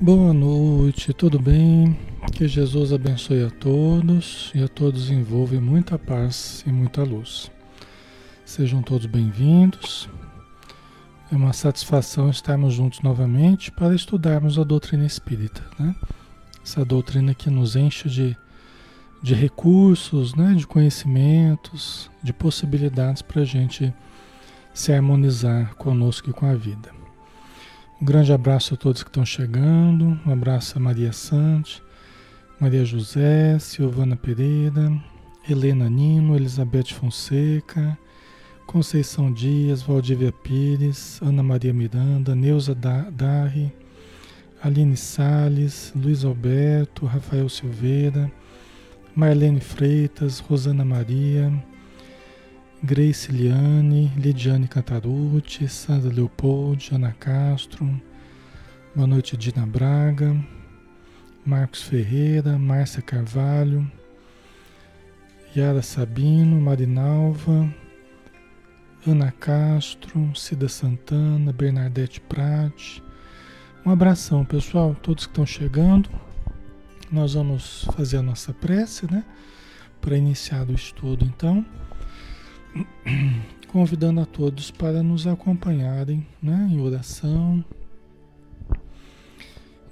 Boa noite, tudo bem? Que Jesus abençoe a todos e a todos envolva em muita paz e muita luz. Sejam todos bem-vindos. É uma satisfação estarmos juntos novamente para estudarmos a doutrina espírita, né? Essa doutrina que nos enche de, de recursos, né? de conhecimentos, de possibilidades para a gente se harmonizar conosco e com a vida. Um grande abraço a todos que estão chegando. Um abraço a Maria Sante, Maria José, Silvana Pereira, Helena Nino, Elizabeth Fonseca, Conceição Dias, Valdívia Pires, Ana Maria Miranda, Neuza Darri, Aline Sales, Luiz Alberto, Rafael Silveira, Marlene Freitas, Rosana Maria, Grace Liane, Lidiane Cantarucci, Sandra Leopold, Ana Castro, boa noite Dina Braga, Marcos Ferreira, Márcia Carvalho, Yara Sabino, Marinalva, Ana Castro, Cida Santana, Bernadette Prati. Um abração, pessoal, todos que estão chegando. Nós vamos fazer a nossa prece, né? Para iniciar o estudo, então convidando a todos para nos acompanharem né, em oração,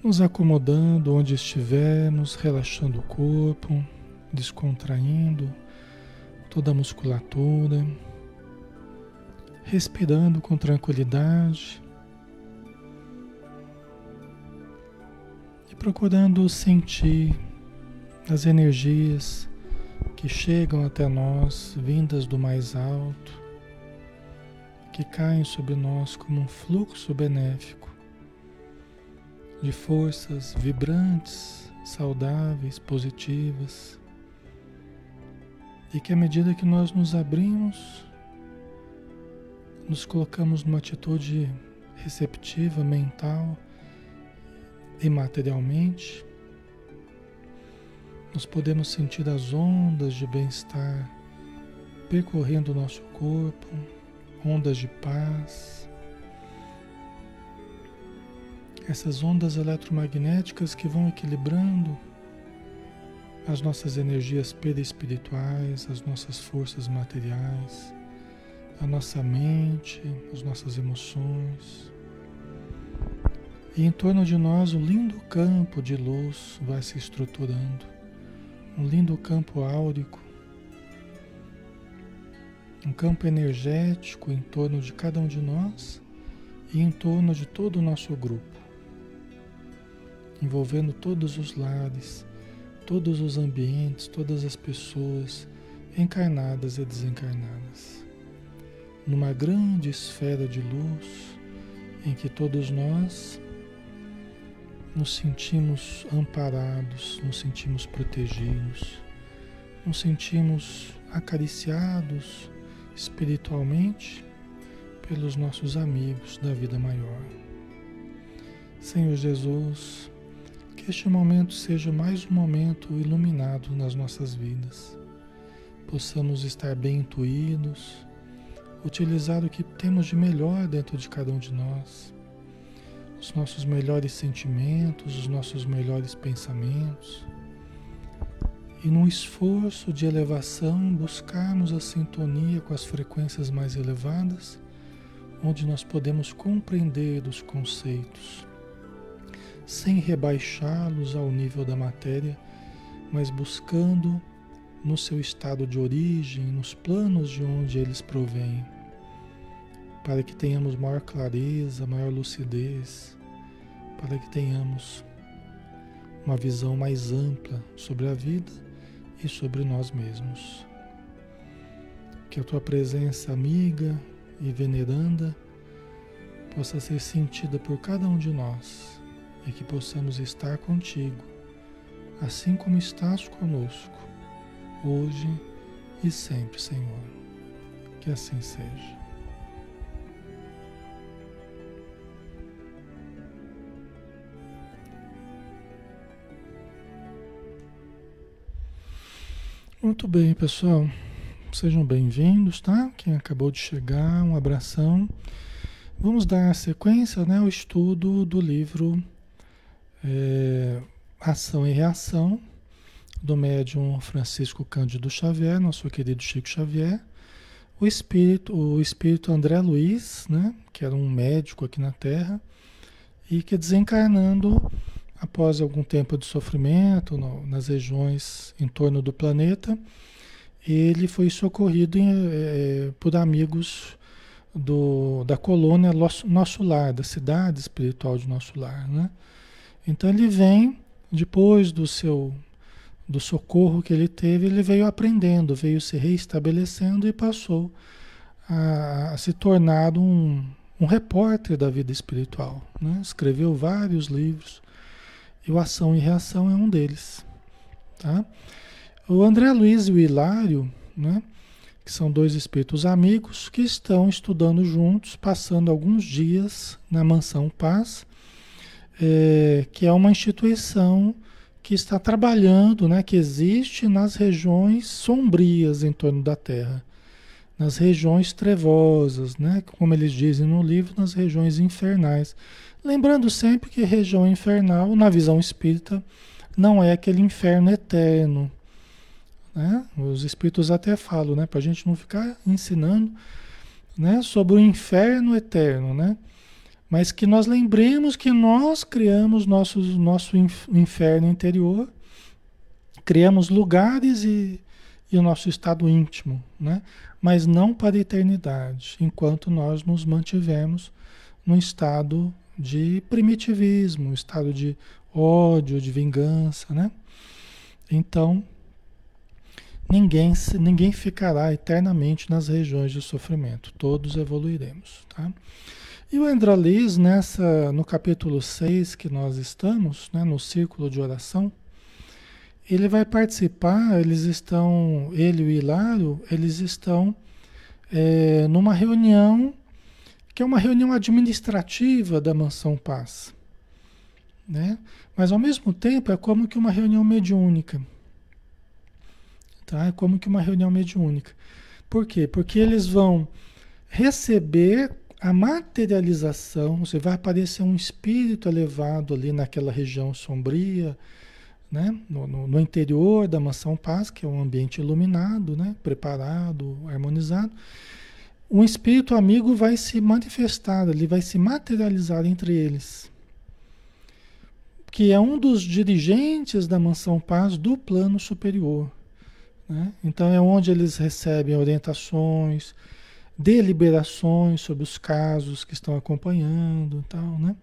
nos acomodando onde estivermos, relaxando o corpo, descontraindo toda a musculatura, respirando com tranquilidade e procurando sentir as energias que chegam até nós, vindas do mais alto, que caem sobre nós como um fluxo benéfico de forças vibrantes, saudáveis, positivas, e que à medida que nós nos abrimos, nos colocamos numa atitude receptiva, mental e materialmente, nós podemos sentir as ondas de bem-estar percorrendo o nosso corpo, ondas de paz. Essas ondas eletromagnéticas que vão equilibrando as nossas energias perispirituais, as nossas forças materiais, a nossa mente, as nossas emoções. E em torno de nós o lindo campo de luz vai se estruturando um lindo campo áurico, um campo energético em torno de cada um de nós e em torno de todo o nosso grupo, envolvendo todos os lares, todos os ambientes, todas as pessoas encarnadas e desencarnadas, numa grande esfera de luz em que todos nós nos sentimos amparados, nos sentimos protegidos, nos sentimos acariciados espiritualmente pelos nossos amigos da vida maior. Senhor Jesus, que este momento seja mais um momento iluminado nas nossas vidas. Possamos estar bem intuídos, utilizar o que temos de melhor dentro de cada um de nós os nossos melhores sentimentos, os nossos melhores pensamentos. E num esforço de elevação, buscarmos a sintonia com as frequências mais elevadas, onde nós podemos compreender os conceitos, sem rebaixá-los ao nível da matéria, mas buscando no seu estado de origem, nos planos de onde eles provêm para que tenhamos maior clareza, maior lucidez, para que tenhamos uma visão mais ampla sobre a vida e sobre nós mesmos. Que a tua presença amiga e veneranda possa ser sentida por cada um de nós e que possamos estar contigo, assim como estás conosco, hoje e sempre, Senhor. Que assim seja. Muito bem, pessoal. Sejam bem-vindos, tá? Quem acabou de chegar, um abração. Vamos dar sequência né, ao estudo do livro é, Ação e Reação, do médium Francisco Cândido Xavier, nosso querido Chico Xavier, o espírito, o espírito André Luiz, né, que era um médico aqui na Terra, e que desencarnando após algum tempo de sofrimento no, nas regiões em torno do planeta, ele foi socorrido em, é, por amigos do, da colônia Nosso Lar, da cidade espiritual de Nosso Lar. Né? Então ele vem, depois do seu do socorro que ele teve, ele veio aprendendo, veio se reestabelecendo e passou a, a se tornar um, um repórter da vida espiritual. Né? Escreveu vários livros e o Ação e Reação é um deles. Tá? O André Luiz e o Hilário, né? que são dois espíritos amigos que estão estudando juntos, passando alguns dias na Mansão Paz, é, que é uma instituição que está trabalhando, né, que existe nas regiões sombrias em torno da Terra, nas regiões trevosas, né, como eles dizem no livro, nas regiões infernais. Lembrando sempre que região infernal, na visão espírita, não é aquele inferno eterno. Né? Os espíritos até falam, né, para a gente não ficar ensinando né, sobre o inferno eterno, né? mas que nós lembremos que nós criamos nosso, nosso inferno interior, criamos lugares e, e o nosso estado íntimo, né? mas não para a eternidade, enquanto nós nos mantivemos num estado de primitivismo, estado de ódio, de vingança, né? Então, ninguém, ninguém ficará eternamente nas regiões de sofrimento, todos evoluiremos, tá? E o Andralis, nessa, no capítulo 6 que nós estamos, né, no círculo de oração, ele vai participar, eles estão, ele e o Hilário, eles estão é, numa reunião, que é uma reunião administrativa da Mansão Paz. Né? Mas ao mesmo tempo é como que uma reunião mediúnica. Tá? É como que uma reunião mediúnica. Por quê? Porque eles vão receber a materialização, você vai aparecer um espírito elevado ali naquela região sombria, né? No, no, no, interior da mansão paz, que é um ambiente iluminado, né? preparado, harmonizado. Um espírito amigo vai se manifestar, ele vai se materializar entre eles. Que é um dos dirigentes da mansão paz do plano superior. Né? Então é onde eles recebem orientações, deliberações sobre os casos que estão acompanhando tal, né?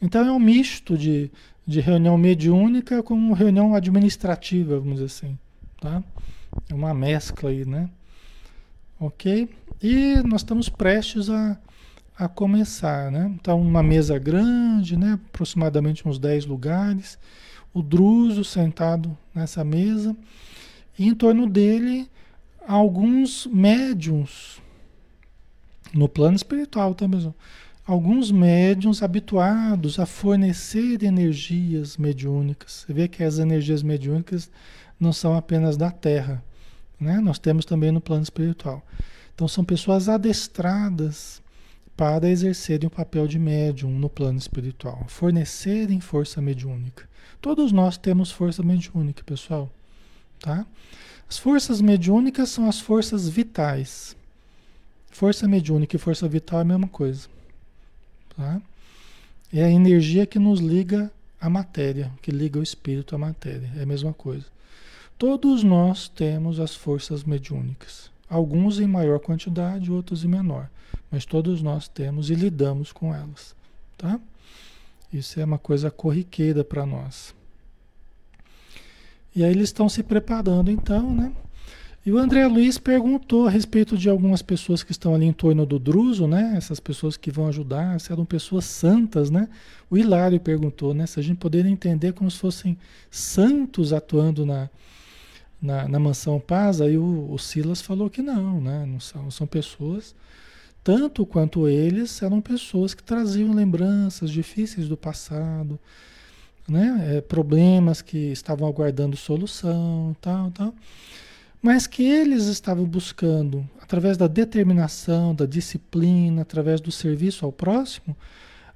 Então é um misto de, de reunião mediúnica com reunião administrativa, vamos dizer assim, tá? É uma mescla aí, né? Ok? E nós estamos prestes a, a começar, né? Então uma mesa grande, né? Aproximadamente uns 10 lugares, o Druso sentado nessa mesa e em torno dele alguns médiums, no plano espiritual também. Alguns médiums habituados a fornecer energias mediúnicas. Você vê que as energias mediúnicas não são apenas da Terra, né? Nós temos também no plano espiritual. Então são pessoas adestradas para exercerem o papel de médium no plano espiritual, fornecerem força mediúnica. Todos nós temos força mediúnica, pessoal, tá? As forças mediúnicas são as forças vitais. Força mediúnica e força vital é a mesma coisa. Tá? É a energia que nos liga à matéria, que liga o espírito à matéria. É a mesma coisa. Todos nós temos as forças mediúnicas. Alguns em maior quantidade, outros em menor. Mas todos nós temos e lidamos com elas. Tá? Isso é uma coisa corriqueira para nós. E aí eles estão se preparando então, né? E o André Luiz perguntou a respeito de algumas pessoas que estão ali em torno do Druso, né? Essas pessoas que vão ajudar, se eram pessoas santas, né? O Hilário perguntou, né? Se a gente poderia entender como se fossem santos atuando na, na, na mansão Paz. Aí o, o, Silas falou que não, né? Não são, são pessoas, tanto quanto eles, eram pessoas que traziam lembranças difíceis do passado, né? É, problemas que estavam aguardando solução, tal, tal mas que eles estavam buscando, através da determinação, da disciplina, através do serviço ao próximo,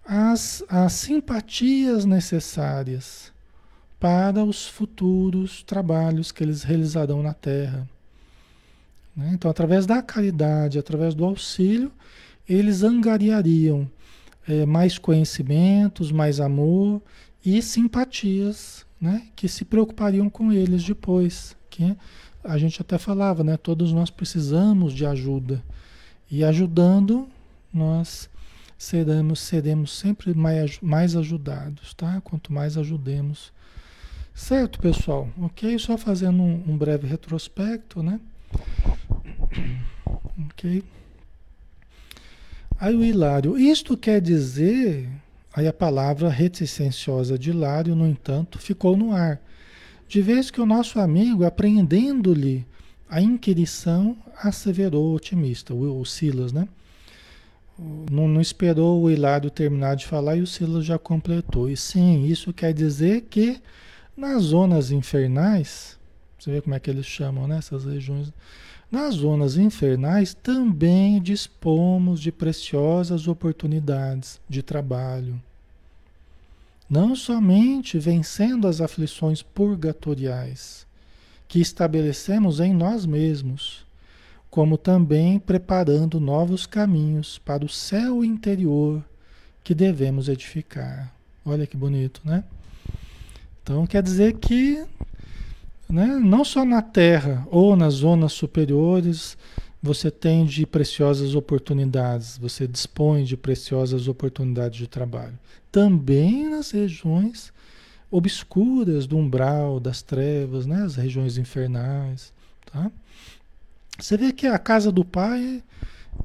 as, as simpatias necessárias para os futuros trabalhos que eles realizarão na Terra. Né? Então, através da caridade, através do auxílio, eles angariariam é, mais conhecimentos, mais amor e simpatias, né? que se preocupariam com eles depois. Que a gente até falava, né? todos nós precisamos de ajuda. E ajudando, nós seremos, seremos sempre mais, mais ajudados, tá? Quanto mais ajudemos. Certo, pessoal? Ok? Só fazendo um, um breve retrospecto, né? Ok? Aí o Hilário, isto quer dizer, aí a palavra reticenciosa de Hilário, no entanto, ficou no ar. De vez que o nosso amigo, apreendendo-lhe a inquirição, asseverou otimista, o, o Silas, né? Não, não, esperou o Hilário terminar de falar e o Silas já completou. E sim, isso quer dizer que nas zonas infernais, você vê como é que eles chamam né, regiões. Nas zonas infernais também dispomos de preciosas oportunidades de trabalho. Não somente vencendo as aflições purgatoriais que estabelecemos em nós mesmos, como também preparando novos caminhos para o céu interior que devemos edificar. Olha que bonito, né? Então quer dizer que né, não só na Terra ou nas zonas superiores você tem de preciosas oportunidades, você dispõe de preciosas oportunidades de trabalho. Também nas regiões obscuras do umbral, das trevas, né, as regiões infernais. Tá? Você vê que a casa do Pai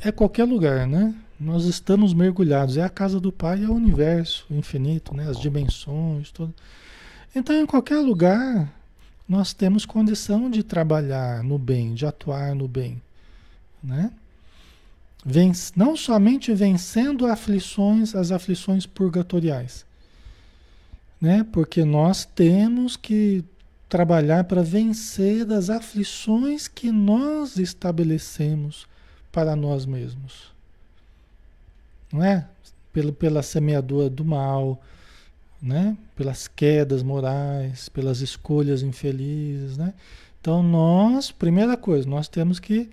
é qualquer lugar, né? Nós estamos mergulhados. É a casa do Pai, é o universo infinito, né? as dimensões, tudo. Então, em qualquer lugar, nós temos condição de trabalhar no bem, de atuar no bem. Né? Vence, não somente vencendo aflições, as aflições purgatoriais, né? porque nós temos que trabalhar para vencer as aflições que nós estabelecemos para nós mesmos. Não é? Pela, pela semeadura do mal, né? Pelas quedas morais, pelas escolhas infelizes, né? Então nós, primeira coisa, nós temos que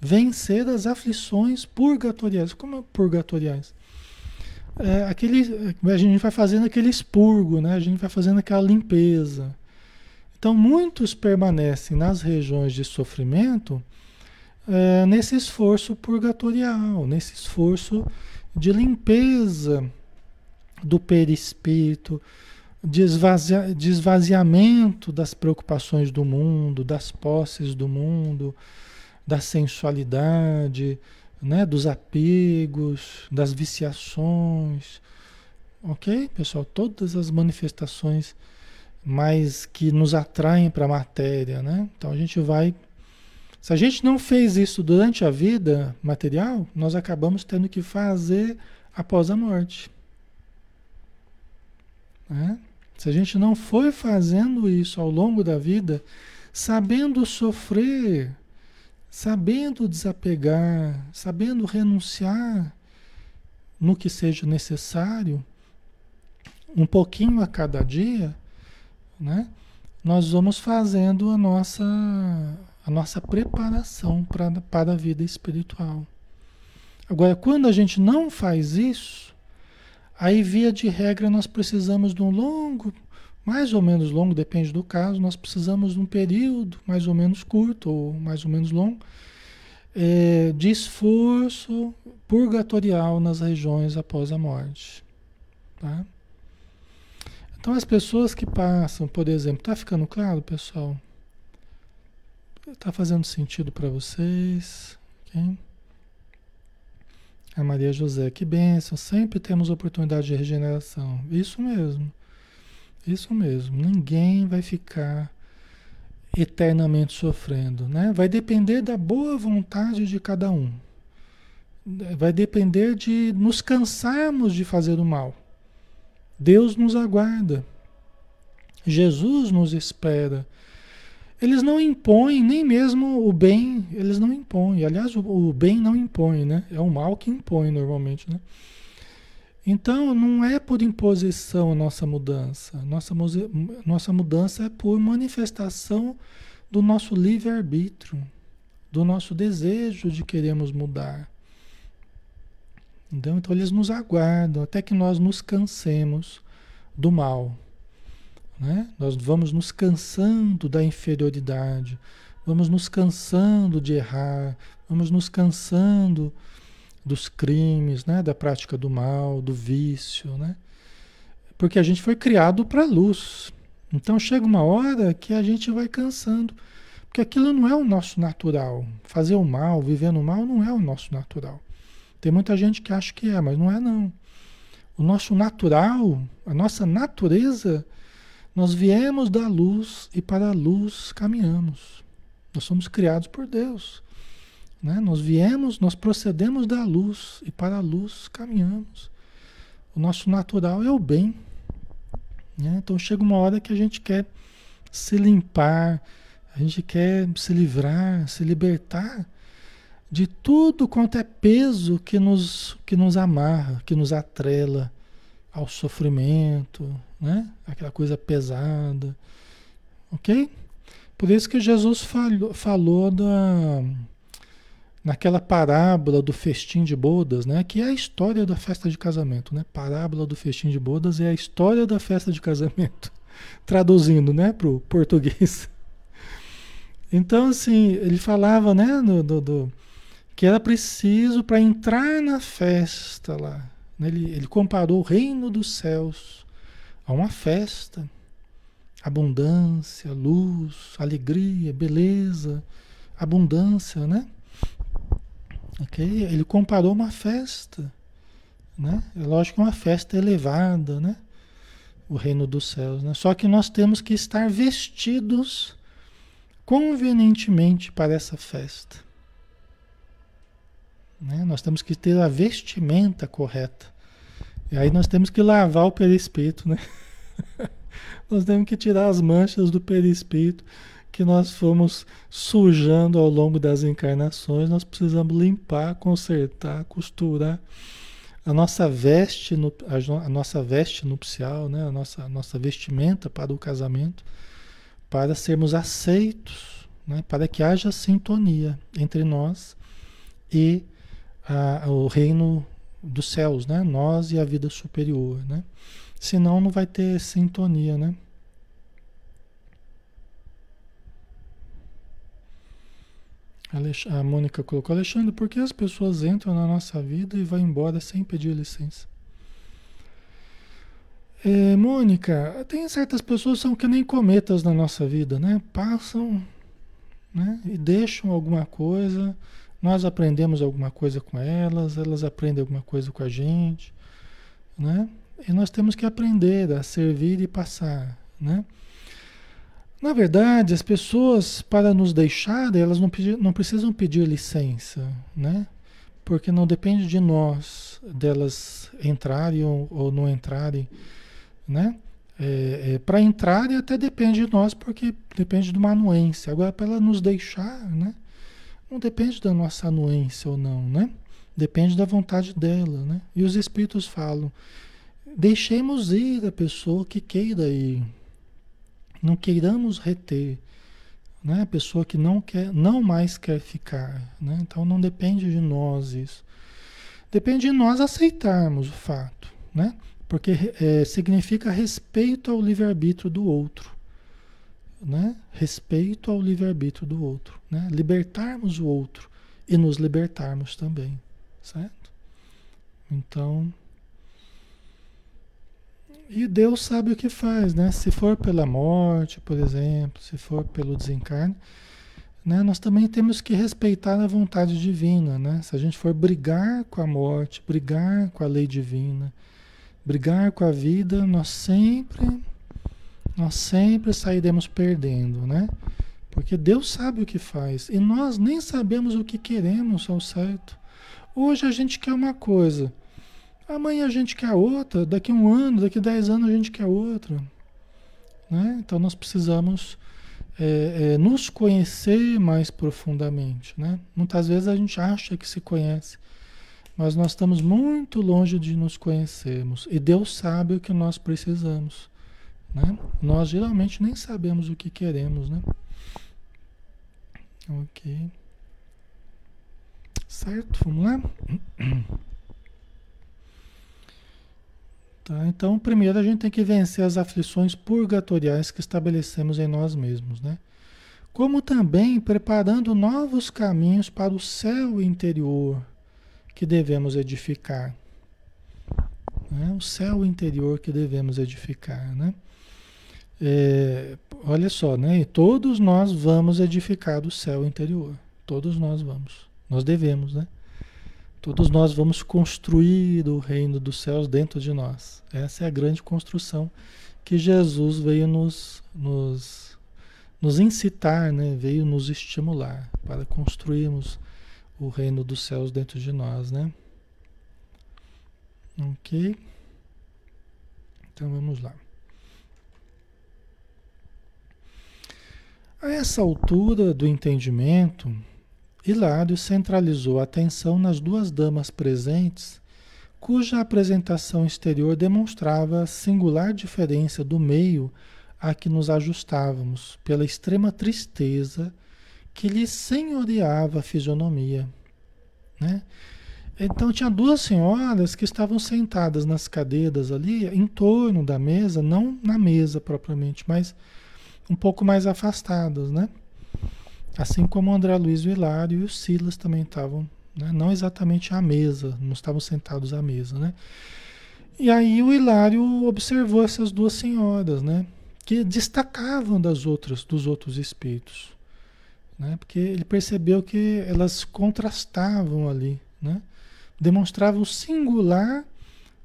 vencer as aflições purgatoriais. Como é purgatoriais? É, aquele, a gente vai fazendo aquele expurgo, né? A gente vai fazendo aquela limpeza. Então muitos permanecem nas regiões de sofrimento é, nesse esforço purgatorial, nesse esforço de limpeza do perispírito, de, esvazia, de esvaziamento das preocupações do mundo, das posses do mundo, da sensualidade, né, dos apegos, das viciações. Ok, pessoal? Todas as manifestações mais que nos atraem para a matéria, né? Então a gente vai. Se a gente não fez isso durante a vida material, nós acabamos tendo que fazer após a morte. Né? Se a gente não foi fazendo isso ao longo da vida, sabendo sofrer, sabendo desapegar, sabendo renunciar no que seja necessário, um pouquinho a cada dia, né? Nós vamos fazendo a nossa a nossa preparação pra, para a vida espiritual. Agora, quando a gente não faz isso, Aí, via de regra, nós precisamos de um longo, mais ou menos longo, depende do caso, nós precisamos de um período mais ou menos curto ou mais ou menos longo é, de esforço purgatorial nas regiões após a morte. Tá? Então, as pessoas que passam, por exemplo, está ficando claro, pessoal? Está fazendo sentido para vocês? Okay? A Maria José, que bênção, sempre temos oportunidade de regeneração. Isso mesmo, isso mesmo. Ninguém vai ficar eternamente sofrendo, né? Vai depender da boa vontade de cada um. Vai depender de nos cansarmos de fazer o mal. Deus nos aguarda. Jesus nos espera. Eles não impõem nem mesmo o bem, eles não impõem. Aliás, o, o bem não impõe, né? É o mal que impõe normalmente, né? Então, não é por imposição a nossa mudança. Nossa, nossa mudança é por manifestação do nosso livre-arbítrio, do nosso desejo de queremos mudar. Então, então, eles nos aguardam até que nós nos cansemos do mal. Né? Nós vamos nos cansando da inferioridade, vamos nos cansando de errar, vamos nos cansando dos crimes, né? da prática do mal, do vício. Né? Porque a gente foi criado para a luz. Então chega uma hora que a gente vai cansando. Porque aquilo não é o nosso natural. Fazer o mal, viver no mal, não é o nosso natural. Tem muita gente que acha que é, mas não é não. O nosso natural, a nossa natureza, nós viemos da luz e para a luz caminhamos. Nós somos criados por Deus. Né? Nós viemos, nós procedemos da luz e para a luz caminhamos. O nosso natural é o bem. Né? Então chega uma hora que a gente quer se limpar, a gente quer se livrar, se libertar de tudo quanto é peso que nos, que nos amarra, que nos atrela ao sofrimento, né? Aquela coisa pesada, ok? Por isso que Jesus falou, falou da, naquela parábola do festim de bodas, né? Que é a história da festa de casamento, né? Parábola do festim de bodas é a história da festa de casamento, traduzindo, né, para o português. Então, assim, ele falava, né, do, do, do que era preciso para entrar na festa lá. Né? Ele, ele comparou o reino dos céus a uma festa. Abundância, luz, alegria, beleza, abundância, né? Ok? Ele comparou uma festa, né? É lógico que uma festa elevada, né? O reino dos céus, né? Só que nós temos que estar vestidos convenientemente para essa festa. Né? Nós temos que ter a vestimenta correta. E aí nós temos que lavar o perispírito, né? nós temos que tirar as manchas do perispírito que nós fomos sujando ao longo das encarnações. Nós precisamos limpar, consertar, costurar a nossa veste, a nossa veste nupcial, né? a, nossa, a nossa vestimenta para o casamento, para sermos aceitos, né? para que haja sintonia entre nós e a, o reino dos céus, né? Nós e a vida superior, né? Senão não vai ter sintonia, né? A Mônica colocou, Alexandre, por que as pessoas entram na nossa vida e vão embora sem pedir licença? É, Mônica, tem certas pessoas que são que nem cometas na nossa vida, né? Passam né? e deixam alguma coisa, nós aprendemos alguma coisa com elas, elas aprendem alguma coisa com a gente, né? E nós temos que aprender a servir e passar, né? Na verdade, as pessoas, para nos deixarem, elas não, pedir, não precisam pedir licença, né? Porque não depende de nós, delas entrarem ou, não entrarem, né? É, é, para entrarem até depende de nós, porque depende de uma anuência. Agora, para ela nos deixar, né? Não depende da nossa anuência ou não, né? Depende da vontade dela, né? E os espíritos falam: deixemos ir a pessoa que queira ir. Não queiramos reter, né? A pessoa que não quer, não mais quer ficar, né? Então não depende de nós isso. Depende de nós aceitarmos o fato, né? Porque é, significa respeito ao livre-arbítrio do outro né? respeito ao livre-arbítrio do outro, né? libertarmos o outro e nos libertarmos também, certo? Então, e Deus sabe o que faz, né? Se for pela morte, por exemplo, se for pelo desencarne, né? Nós também temos que respeitar a vontade divina, né? Se a gente for brigar com a morte, brigar com a lei divina, brigar com a vida, nós sempre nós sempre sairemos perdendo, né? Porque Deus sabe o que faz e nós nem sabemos o que queremos ao certo. Hoje a gente quer uma coisa, amanhã a gente quer outra, daqui um ano, daqui dez anos a gente quer outra. Né? Então nós precisamos é, é, nos conhecer mais profundamente. Né? Muitas vezes a gente acha que se conhece, Mas nós estamos muito longe de nos conhecermos. E Deus sabe o que nós precisamos. Né? Nós geralmente nem sabemos o que queremos, né? Ok. Certo? Vamos lá? Tá, então, primeiro a gente tem que vencer as aflições purgatoriais que estabelecemos em nós mesmos, né? Como também preparando novos caminhos para o céu interior que devemos edificar. Né? O céu interior que devemos edificar, né? É, olha só, né? Todos nós vamos edificar o céu interior. Todos nós vamos. Nós devemos, né? Todos nós vamos construir o reino dos céus dentro de nós. Essa é a grande construção que Jesus veio nos, nos, nos incitar, né? veio nos estimular para construirmos o reino dos céus dentro de nós, né? Ok? Então vamos lá. A essa altura do entendimento, Hilário centralizou a atenção nas duas damas presentes, cuja apresentação exterior demonstrava singular diferença do meio a que nos ajustávamos, pela extrema tristeza que lhe senhoreava a fisionomia. Né? Então tinha duas senhoras que estavam sentadas nas cadeiras ali, em torno da mesa, não na mesa propriamente, mas um pouco mais afastadas, né? Assim como o André Luiz Hilário e o Silas também estavam, né? não exatamente à mesa, não estavam sentados à mesa, né? E aí o Hilário observou essas duas senhoras, né? Que destacavam das outras, dos outros espíritos, né? Porque ele percebeu que elas contrastavam ali, né? Demonstravam singular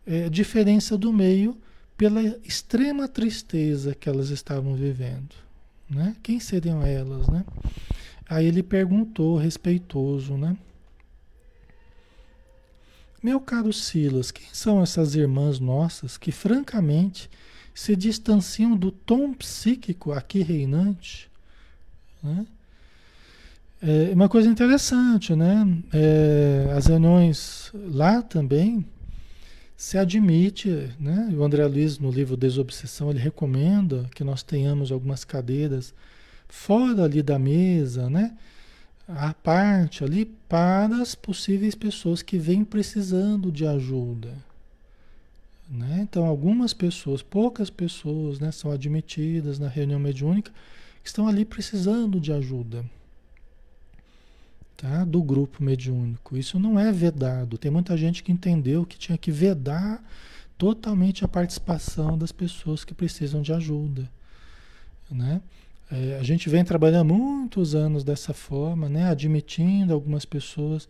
é, diferença do meio pela extrema tristeza que elas estavam vivendo, né? Quem seriam elas, né? Aí ele perguntou, respeitoso, né? Meu caro Silas, quem são essas irmãs nossas que francamente se distanciam do tom psíquico aqui reinante? Né? É uma coisa interessante, né? É, as reuniões lá também se admite, né? O André Luiz, no livro Desobsessão, ele recomenda que nós tenhamos algumas cadeiras fora ali da mesa, né? A parte ali para as possíveis pessoas que vêm precisando de ajuda. Né? Então, algumas pessoas, poucas pessoas, né, são admitidas na reunião mediúnica que estão ali precisando de ajuda tá? do grupo mediúnico. Isso não é vedado. Tem muita gente que entendeu que tinha que vedar totalmente a participação das pessoas que precisam de ajuda. Né? É, a gente vem trabalhando muitos anos dessa forma, né? admitindo algumas pessoas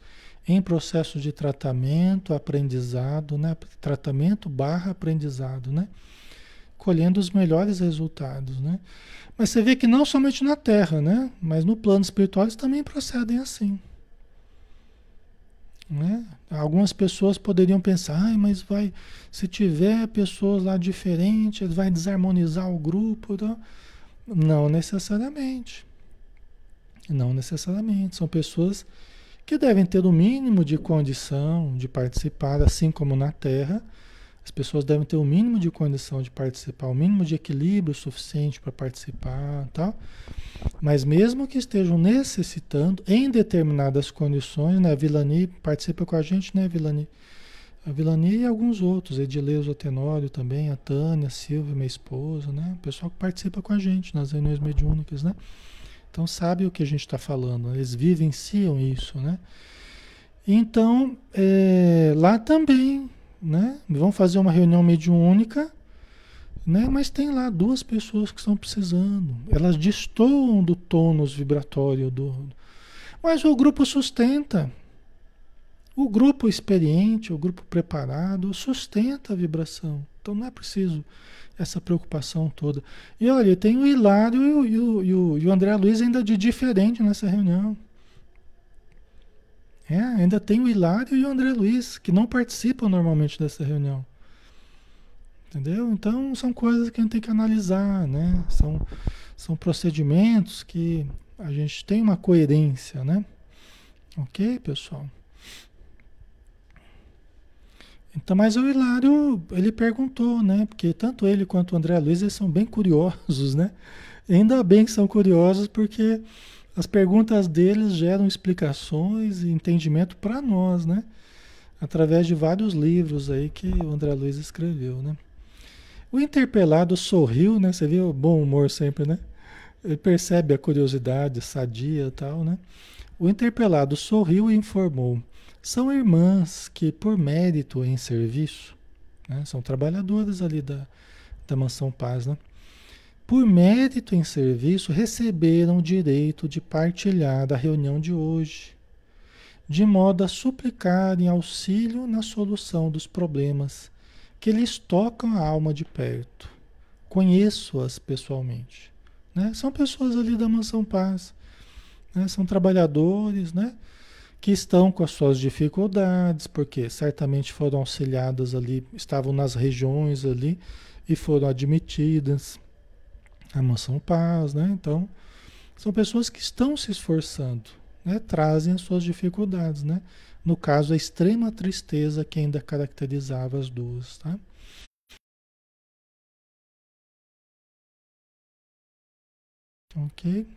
em processo de tratamento, aprendizado, né? tratamento barra aprendizado, né? Colhendo os melhores resultados. Né? Mas você vê que não somente na Terra, né? mas no plano espiritual eles também procedem assim. Né? Algumas pessoas poderiam pensar, ah, mas vai, se tiver pessoas lá diferentes, vai desarmonizar o grupo. Então... Não necessariamente. Não necessariamente. São pessoas que devem ter o mínimo de condição de participar, assim como na Terra. As pessoas devem ter o mínimo de condição de participar, o mínimo de equilíbrio suficiente para participar, tal. Mas mesmo que estejam necessitando, em determinadas condições, né? A Vilani participa com a gente, né, Vilani? A Vilani e alguns outros, Edileuzo Tenório também, a Tânia, a Silvia, minha esposa, né? O pessoal que participa com a gente nas reuniões mediúnicas, né? Então sabe o que a gente está falando, eles vivenciam isso, né? Então, é, lá também, né? Vão fazer uma reunião mediúnica, né? Mas tem lá duas pessoas que estão precisando. Elas destoam do tônus vibratório do. Mas o grupo sustenta. O grupo experiente, o grupo preparado, sustenta a vibração. Então não é preciso essa preocupação toda. E olha, tem o Hilário e o, e o, e o, e o André Luiz ainda de diferente nessa reunião. É, ainda tem o Hilário e o André Luiz, que não participam normalmente dessa reunião. Entendeu? Então são coisas que a gente tem que analisar, né? São, são procedimentos que a gente tem uma coerência, né? Ok, pessoal? Então, mas o Hilário, ele perguntou, né? Porque tanto ele quanto o André Luiz, eles são bem curiosos, né? Ainda bem que são curiosos, porque as perguntas deles geram explicações e entendimento para nós, né? Através de vários livros aí que o André Luiz escreveu, né? O interpelado sorriu, né? Você viu bom humor sempre, né? Ele percebe a curiosidade sadia e tal, né? O interpelado sorriu e informou: são irmãs que, por mérito em serviço, né? são trabalhadoras ali da, da Mansão Paz, né? Por mérito em serviço, receberam o direito de partilhar da reunião de hoje, de modo a suplicarem auxílio na solução dos problemas que lhes tocam a alma de perto. Conheço-as pessoalmente. Né? São pessoas ali da Mansão Paz, né? são trabalhadores, né? que estão com as suas dificuldades, porque certamente foram auxiliadas ali, estavam nas regiões ali e foram admitidas a mansão paz, né? Então, são pessoas que estão se esforçando, né? Trazem as suas dificuldades, né? No caso, a extrema tristeza que ainda caracterizava as duas, tá? Ok?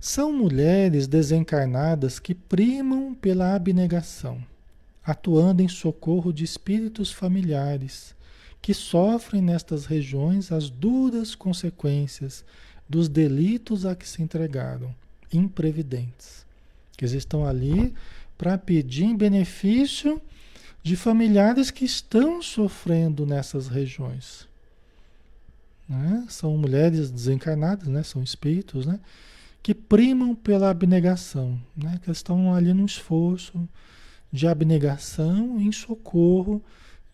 São mulheres desencarnadas que primam pela abnegação, atuando em socorro de espíritos familiares que sofrem nestas regiões as duras consequências dos delitos a que se entregaram, imprevidentes. Que eles estão ali para pedir em benefício de familiares que estão sofrendo nessas regiões. Né? São mulheres desencarnadas, né? são espíritos, né? que primam pela abnegação, né? que estão ali no esforço de abnegação em socorro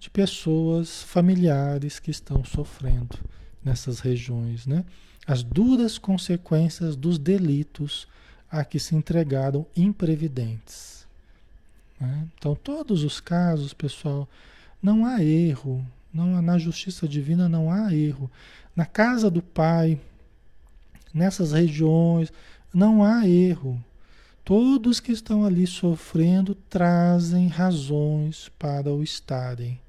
de pessoas familiares que estão sofrendo nessas regiões, né? As duras consequências dos delitos a que se entregaram imprevidentes. Né? Então, todos os casos, pessoal, não há erro, não há, na justiça divina não há erro. Na casa do Pai, nessas regiões, não há erro. Todos que estão ali sofrendo trazem razões para o estarem.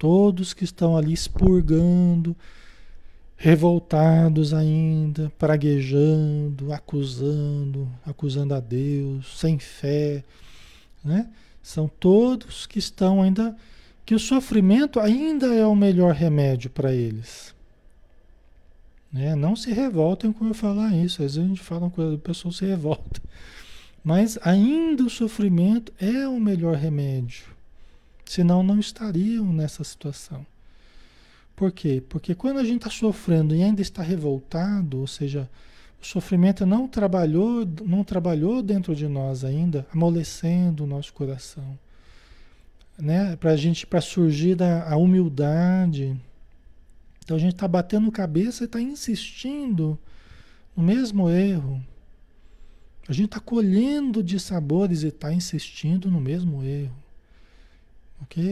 Todos que estão ali expurgando, revoltados ainda, praguejando, acusando, acusando a Deus, sem fé, né? São todos que estão ainda que o sofrimento ainda é o melhor remédio para eles. Né? Não se revoltem com eu falar isso. Às vezes a gente fala uma coisa, a pessoa se revolta. Mas ainda o sofrimento é o melhor remédio. Senão não estariam nessa situação. Por quê? Porque quando a gente está sofrendo e ainda está revoltado, ou seja, o sofrimento não trabalhou, não trabalhou dentro de nós ainda, amolecendo o nosso coração, né? Para a gente, para surgir da, a humildade. Então a gente está batendo cabeça e está insistindo no mesmo erro. A gente está colhendo de sabores e está insistindo no mesmo erro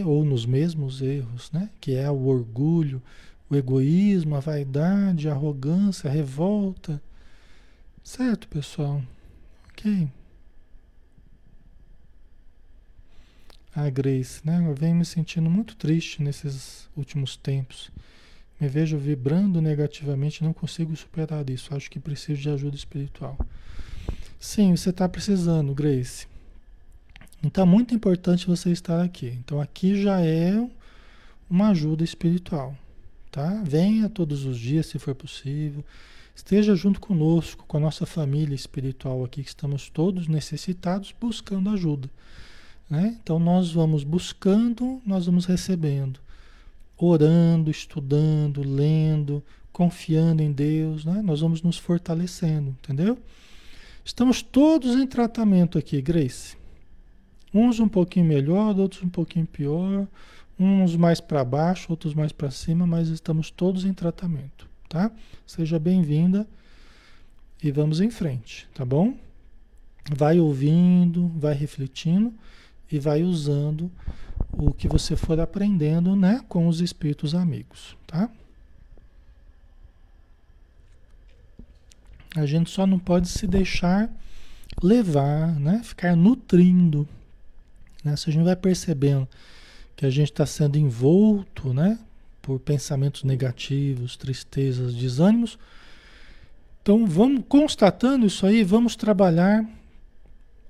Ou nos mesmos erros, né? Que é o orgulho, o egoísmo, a vaidade, a arrogância, a revolta. Certo, pessoal? Ok? A Grace, né? Eu venho me sentindo muito triste nesses últimos tempos. Me vejo vibrando negativamente, não consigo superar isso. Acho que preciso de ajuda espiritual. Sim, você está precisando, Grace. Então é muito importante você estar aqui. Então aqui já é uma ajuda espiritual, tá? Venha todos os dias, se for possível. Esteja junto conosco, com a nossa família espiritual aqui, que estamos todos necessitados, buscando ajuda. Né? Então nós vamos buscando, nós vamos recebendo, orando, estudando, lendo, confiando em Deus, né? nós vamos nos fortalecendo, entendeu? Estamos todos em tratamento aqui, Grace. Uns um pouquinho melhor, outros um pouquinho pior, uns mais para baixo, outros mais para cima, mas estamos todos em tratamento, tá? Seja bem-vinda e vamos em frente, tá bom? Vai ouvindo, vai refletindo e vai usando o que você for aprendendo, né, com os espíritos amigos, tá? A gente só não pode se deixar levar, né, ficar nutrindo Né? Se a gente vai percebendo que a gente está sendo envolto né, por pensamentos negativos, tristezas, desânimos, então vamos constatando isso aí, vamos trabalhar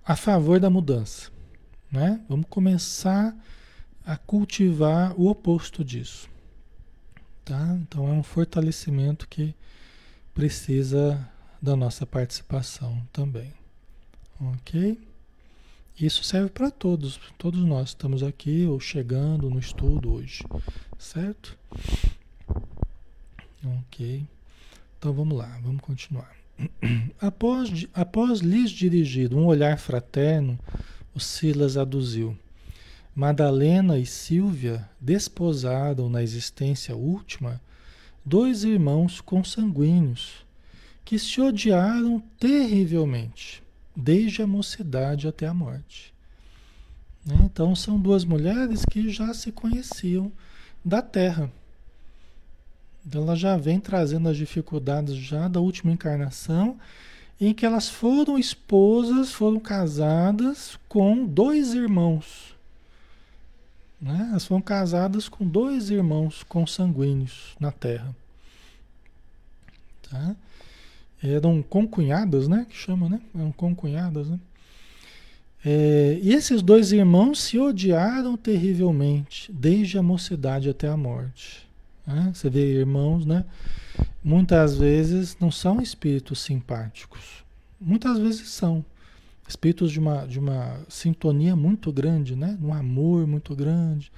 a favor da mudança. Né? Vamos começar a cultivar o oposto disso. Tá? Então é um fortalecimento que precisa da nossa participação também. Ok? Isso serve para todos. Todos nós estamos aqui ou chegando no estudo hoje. Certo? Ok. Então vamos lá, vamos continuar. Após, após lhes dirigido um olhar fraterno, o Silas aduziu. Madalena e Silvia desposaram na existência última dois irmãos consanguíneos que se odiaram terrivelmente desde a mocidade até a morte. Né? Então são duas mulheres que já se conheciam da Terra. Ela já vem trazendo as dificuldades já da última encarnação, em que elas foram esposas, foram casadas com dois irmãos. Né? Elas foram casadas com dois irmãos consanguíneos na Terra. Tá? Eram concunhadas, né? Que chama, né? Eram concunhadas, né? É, e esses dois irmãos se odiaram terrivelmente, desde a mocidade até a morte. Né? Você vê irmãos, né? Muitas vezes não são espíritos simpáticos. Muitas vezes são espíritos de uma, de uma sintonia muito grande, né? Um amor muito grande,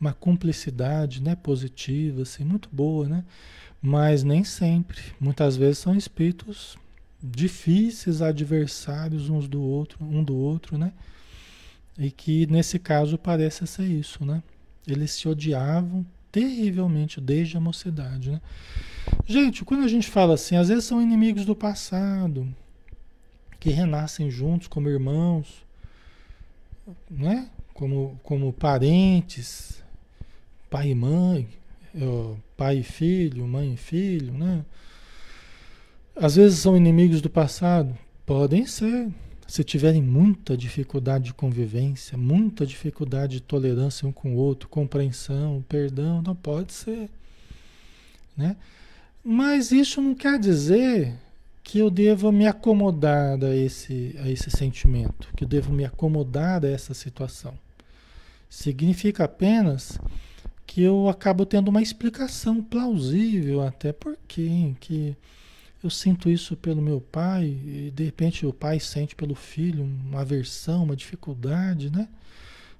uma cumplicidade, né? Positiva, assim, muito boa, né? Mas nem sempre. Muitas vezes são espíritos difíceis, adversários uns do outro, um do outro, né? E que nesse caso parece ser isso, né? Eles se odiavam terrivelmente desde a mocidade, né? Gente, quando a gente fala assim, às vezes são inimigos do passado, que renascem juntos como irmãos, né? Como, como parentes, pai e mãe, pai e filho, mãe e filho, né? Às vezes são inimigos do passado, podem ser. Se tiverem muita dificuldade de convivência, muita dificuldade de tolerância um com o outro, compreensão, perdão, não pode ser, né? Mas isso não quer dizer que eu devo me acomodar a esse, a esse sentimento, que eu devo me acomodar a essa situação. Significa apenas que eu acabo tendo uma explicação plausível até porque que eu sinto isso pelo meu pai e de repente o pai sente pelo filho uma aversão, uma dificuldade, né?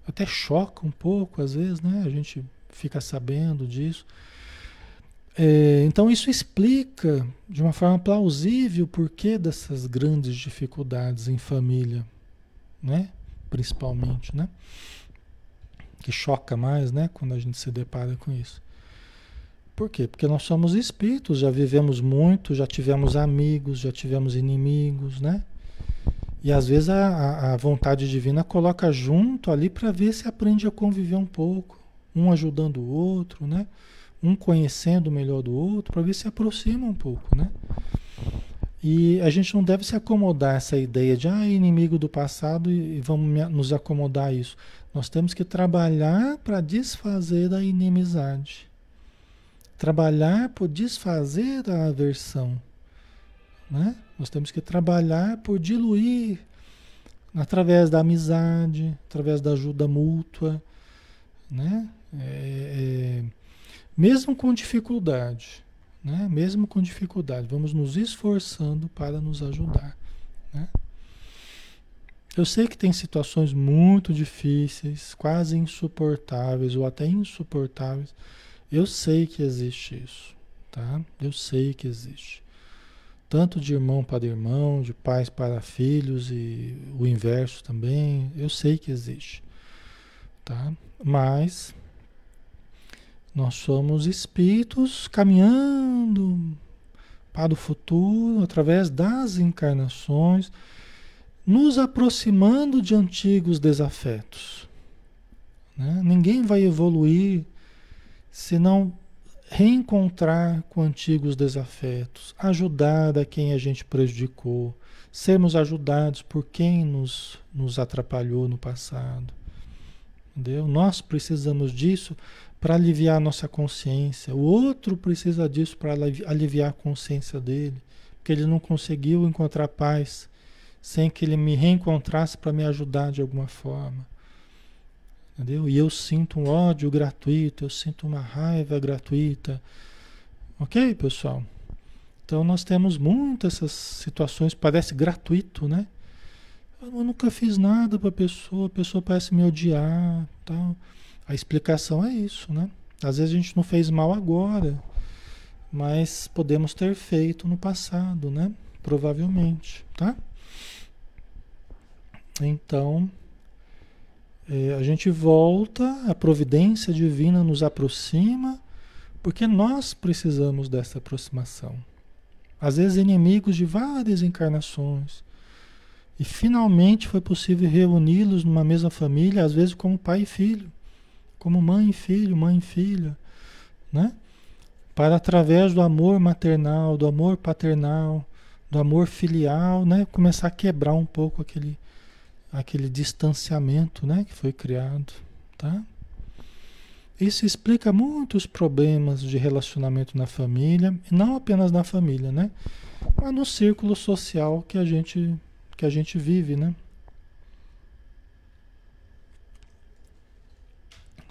Até choca um pouco às vezes, né? A gente fica sabendo disso. É, então isso explica de uma forma plausível o porquê dessas grandes dificuldades em família, né? Principalmente, né? Que choca mais, né, quando a gente se depara com isso. Por quê? Porque nós somos espíritos, já vivemos muito, já tivemos amigos, já tivemos inimigos, né? E às vezes a, a vontade divina coloca junto ali para ver se aprende a conviver um pouco, um ajudando o outro, né? Um conhecendo melhor do outro, para ver se aproxima um pouco, né? E a gente não deve se acomodar essa ideia de ah, inimigo do passado e vamos nos acomodar a isso. Nós temos que trabalhar para desfazer a inimizade. Trabalhar por desfazer a aversão. Né? Nós temos que trabalhar por diluir através da amizade, através da ajuda mútua, né? É, é, mesmo com dificuldade né? mesmo com dificuldade. Vamos nos esforçando para nos ajudar. Né? Eu sei que tem situações muito difíceis, quase insuportáveis ou até insuportáveis. Eu sei que existe isso, tá? Eu sei que existe. Tanto de irmão para irmão, de pais para filhos e o inverso também. Eu sei que existe, tá? Mas nós somos espíritos caminhando para o futuro através das encarnações, nos aproximando de antigos desafetos. Né? Ninguém vai evoluir se não reencontrar com antigos desafetos, ajudar a quem a gente prejudicou, sermos ajudados por quem nos, nos atrapalhou no passado. Entendeu? Nós precisamos disso para aliviar a nossa consciência. O outro precisa disso para aliviar a consciência dele, porque ele não conseguiu encontrar paz sem que ele me reencontrasse para me ajudar de alguma forma. Entendeu? E eu sinto um ódio gratuito, eu sinto uma raiva gratuita. Ok, pessoal? Então nós temos muitas essas situações, parece gratuito, né? Eu nunca fiz nada para a pessoa, a pessoa parece me odiar, tal. A explicação é isso, né? Às vezes a gente não fez mal agora, mas podemos ter feito no passado, né? Provavelmente, tá? Então, é, a gente volta, a providência divina nos aproxima, porque nós precisamos dessa aproximação. Às vezes, inimigos de várias encarnações. E finalmente foi possível reuni-los numa mesma família, às vezes como pai e filho, como mãe e filho, mãe e filha, né? Para através do amor maternal, do amor paternal, do amor filial, né, começar a quebrar um pouco aquele aquele distanciamento né, que foi criado. Tá? Isso explica muitos problemas de relacionamento na família, não apenas na família, né? mas no círculo social que a gente, que a gente vive. Né?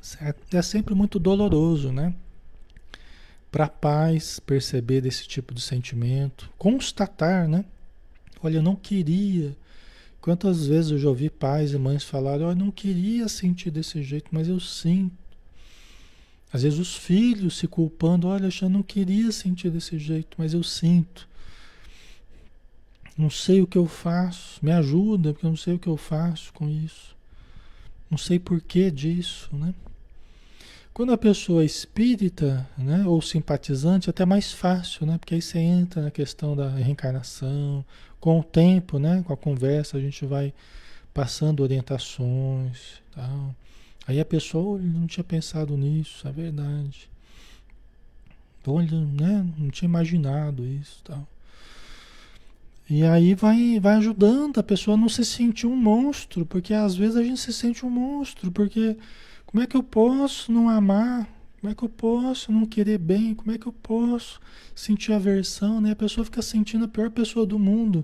Certo? É sempre muito doloroso, né? Para pais perceber desse tipo de sentimento, constatar, né? Olha, eu não queria Quantas vezes eu já ouvi pais e mães falarem, eu não queria sentir desse jeito, mas eu sinto. Às vezes os filhos se culpando, olha, eu não queria sentir desse jeito, mas eu sinto. Não sei o que eu faço, me ajuda, porque eu não sei o que eu faço com isso. Não sei porquê disso, né? Quando a pessoa é espírita, né, ou simpatizante, é até mais fácil, né? Porque aí você entra na questão da reencarnação, com o tempo, né, com a conversa, a gente vai passando orientações, tal. Aí a pessoa não tinha pensado nisso, é verdade. Olha, né, não tinha imaginado isso, tal. E aí vai, vai ajudando a pessoa a não se sentir um monstro, porque às vezes a gente se sente um monstro, porque como é que eu posso não amar? Como é que eu posso não querer bem? Como é que eu posso sentir aversão? Né? A pessoa fica sentindo a pior pessoa do mundo,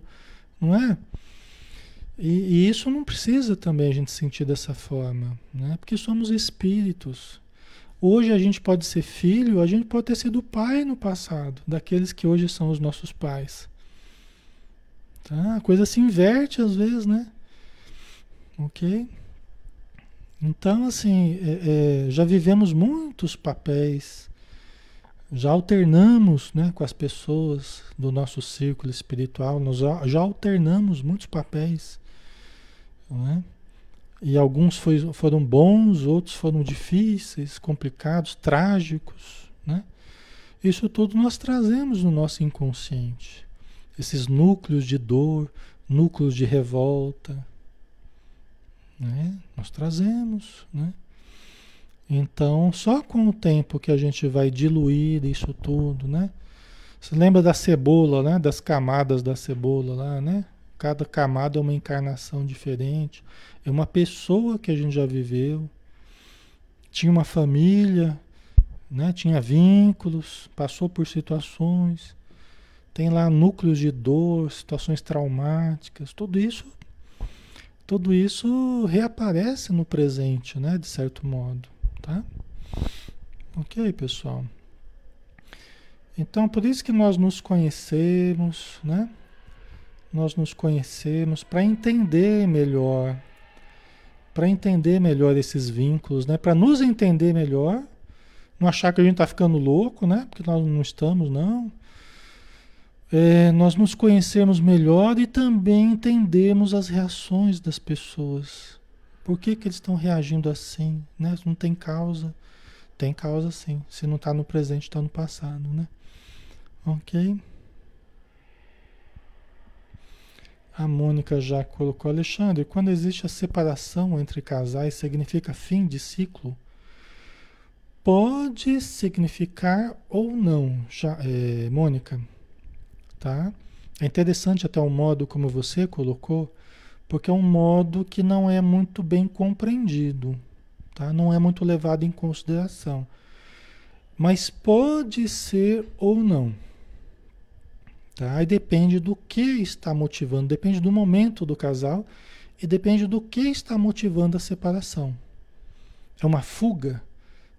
não é? E, e, isso não precisa também a gente sentir dessa forma, né? Porque somos espíritos. Hoje a gente pode ser filho, a gente pode ter sido pai no passado, daqueles que hoje são os nossos pais. Tá? A coisa se inverte às vezes, né? Ok? Então, assim, é, é, já vivemos muitos papéis já alternamos né, com as pessoas do nosso círculo espiritual, nós já, já alternamos muitos papéis. Né? E alguns foi, foram bons, outros foram difíceis, complicados, trágicos. Né? Isso tudo nós trazemos no nosso inconsciente. Esses núcleos de dor, núcleos de revolta. Né? Nós trazemos. Né? Então, só com o tempo que a gente vai diluir isso tudo, né? Você lembra da cebola, né? Das camadas da cebola lá, né? Cada camada é uma encarnação diferente. É uma pessoa que a gente já viveu. Tinha uma família, né? Tinha vínculos, passou por situações. Tem lá núcleos de dor, situações traumáticas, tudo isso tudo isso reaparece no presente, né, de certo modo tá? Ok, pessoal. Então, por isso que nós nos conhecemos, né? Nós nos conhecemos para entender melhor, para entender melhor esses vínculos, né? Para nos entender melhor, não achar que a gente está ficando louco, né? Porque nós não estamos, não. É, nós nos conhecemos melhor e também entendemos as reações das pessoas. Por que, que eles estão reagindo assim? Né? Não tem causa. Tem causa sim. Se não está no presente, está no passado, né? Ok? A Mônica já colocou, Alexandre, quando existe a separação entre casais, significa fim de ciclo? Pode significar ou não, já, é, Mônica, tá? É interessante até o modo como você colocou, porque é um modo que não é muito bem compreendido, tá? Não é muito levado em consideração. Mas pode ser ou não. Tá? Aí depende do que está motivando, depende do momento do casal e depende do que está motivando a separação. É uma fuga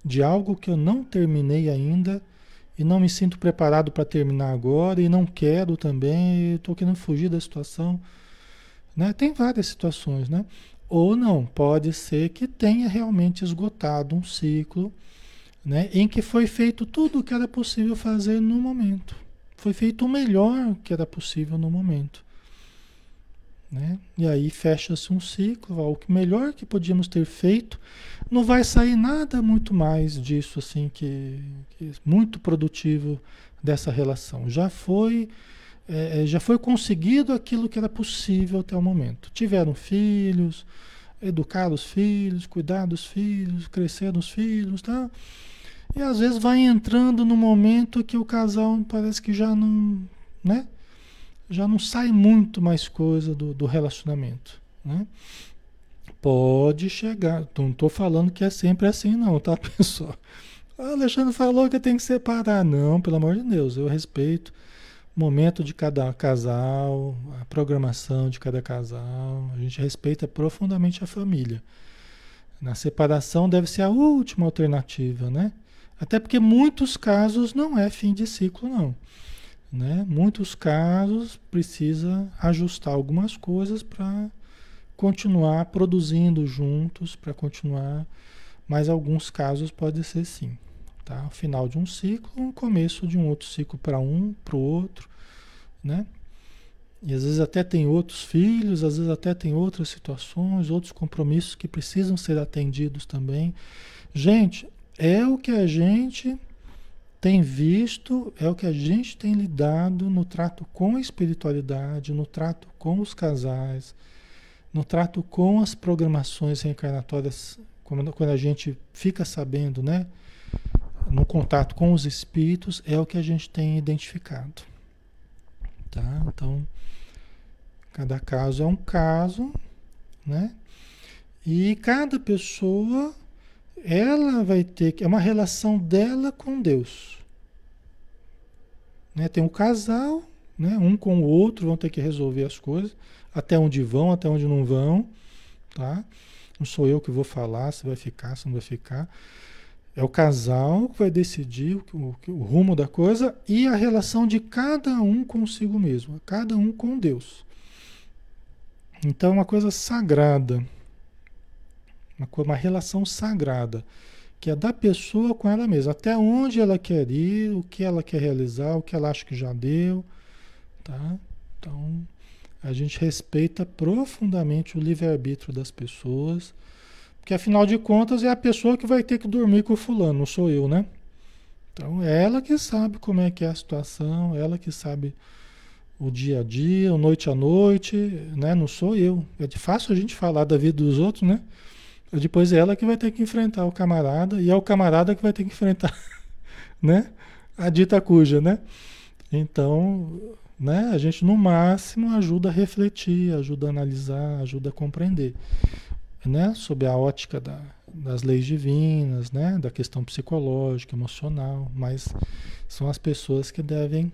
de algo que eu não terminei ainda e não me sinto preparado para terminar agora e não quero também, estou querendo fugir da situação. Né? Tem várias situações, né? Ou não, pode ser que tenha realmente esgotado um ciclo né, em que foi feito tudo o que era possível fazer no momento. Foi feito o melhor que era possível no momento. Né? E aí fecha-se um ciclo, ó, o melhor que podíamos ter feito, não vai sair nada muito mais disso assim que, que muito produtivo dessa relação. Já foi é, é já foi conseguido aquilo que era possível até o momento. Tiveram filhos, educar os filhos, cuidar dos filhos, crescer dos filhos, tá? E às vezes vai entrando no momento que o casal parece que já não, né? Já não sai muito mais coisa do, do relacionamento, né? Pode chegar, não estou falando que é sempre assim não, tá pessoal? O Alexandre falou que tem que separar, não, pelo amor de Deus, eu respeito o momento de cada casal, a programação de cada casal, a gente respeita profundamente a família. Na separação deve ser a última alternativa, né? Até porque muitos casos não é fim de ciclo, não. Né? Muitos casos precisa ajustar algumas coisas para continuar produzindo juntos, para continuar. Mas alguns casos pode ser sim. Tá? O final de um ciclo, o começo de um outro ciclo para um, para o outro, né? E às vezes até tem outros filhos, às vezes até tem outras situações, outros compromissos que precisam ser atendidos também. Gente, é o que a gente tem visto, é o que a gente tem lidado no trato com a espiritualidade, no trato com os casais, no trato com as programações reencarnatórias, quando, a gente fica sabendo, né? No contato com os espíritos, é o que a gente tem identificado. Tá? Então, cada caso é um caso, né? E cada pessoa ela vai ter que. É uma relação dela com Deus. Né? Tem um casal, né? um com o outro, vão ter que resolver as coisas. Até onde vão, até onde não vão. Tá? Não sou eu que vou falar se vai ficar, se não vai ficar. É o casal que vai decidir o, o, o rumo da coisa e a relação de cada um consigo mesmo, cada um com Deus. Então, é uma coisa sagrada uma, uma relação sagrada, que é da pessoa com ela mesma, até onde ela quer ir, o que ela quer realizar, o que ela acha que já deu, tá? Então, a gente respeita profundamente o livre-arbítrio das pessoas, porque afinal de contas é a pessoa que vai ter que dormir com o fulano, não sou eu, né? Então, é ela que sabe como é que é a situação, ela que sabe o dia a dia, o noite a noite, né? Não sou eu. É fácil a gente falar da vida dos outros, né? Depois é ela que vai ter que enfrentar o camarada e é o camarada que vai ter que enfrentar, né? A dita cuja, né? Então, né? A gente no máximo ajuda a refletir, ajuda a analisar, ajuda a compreender, né? Sob a ótica da, das leis divinas, né? Da questão psicológica, emocional, mas são as pessoas que devem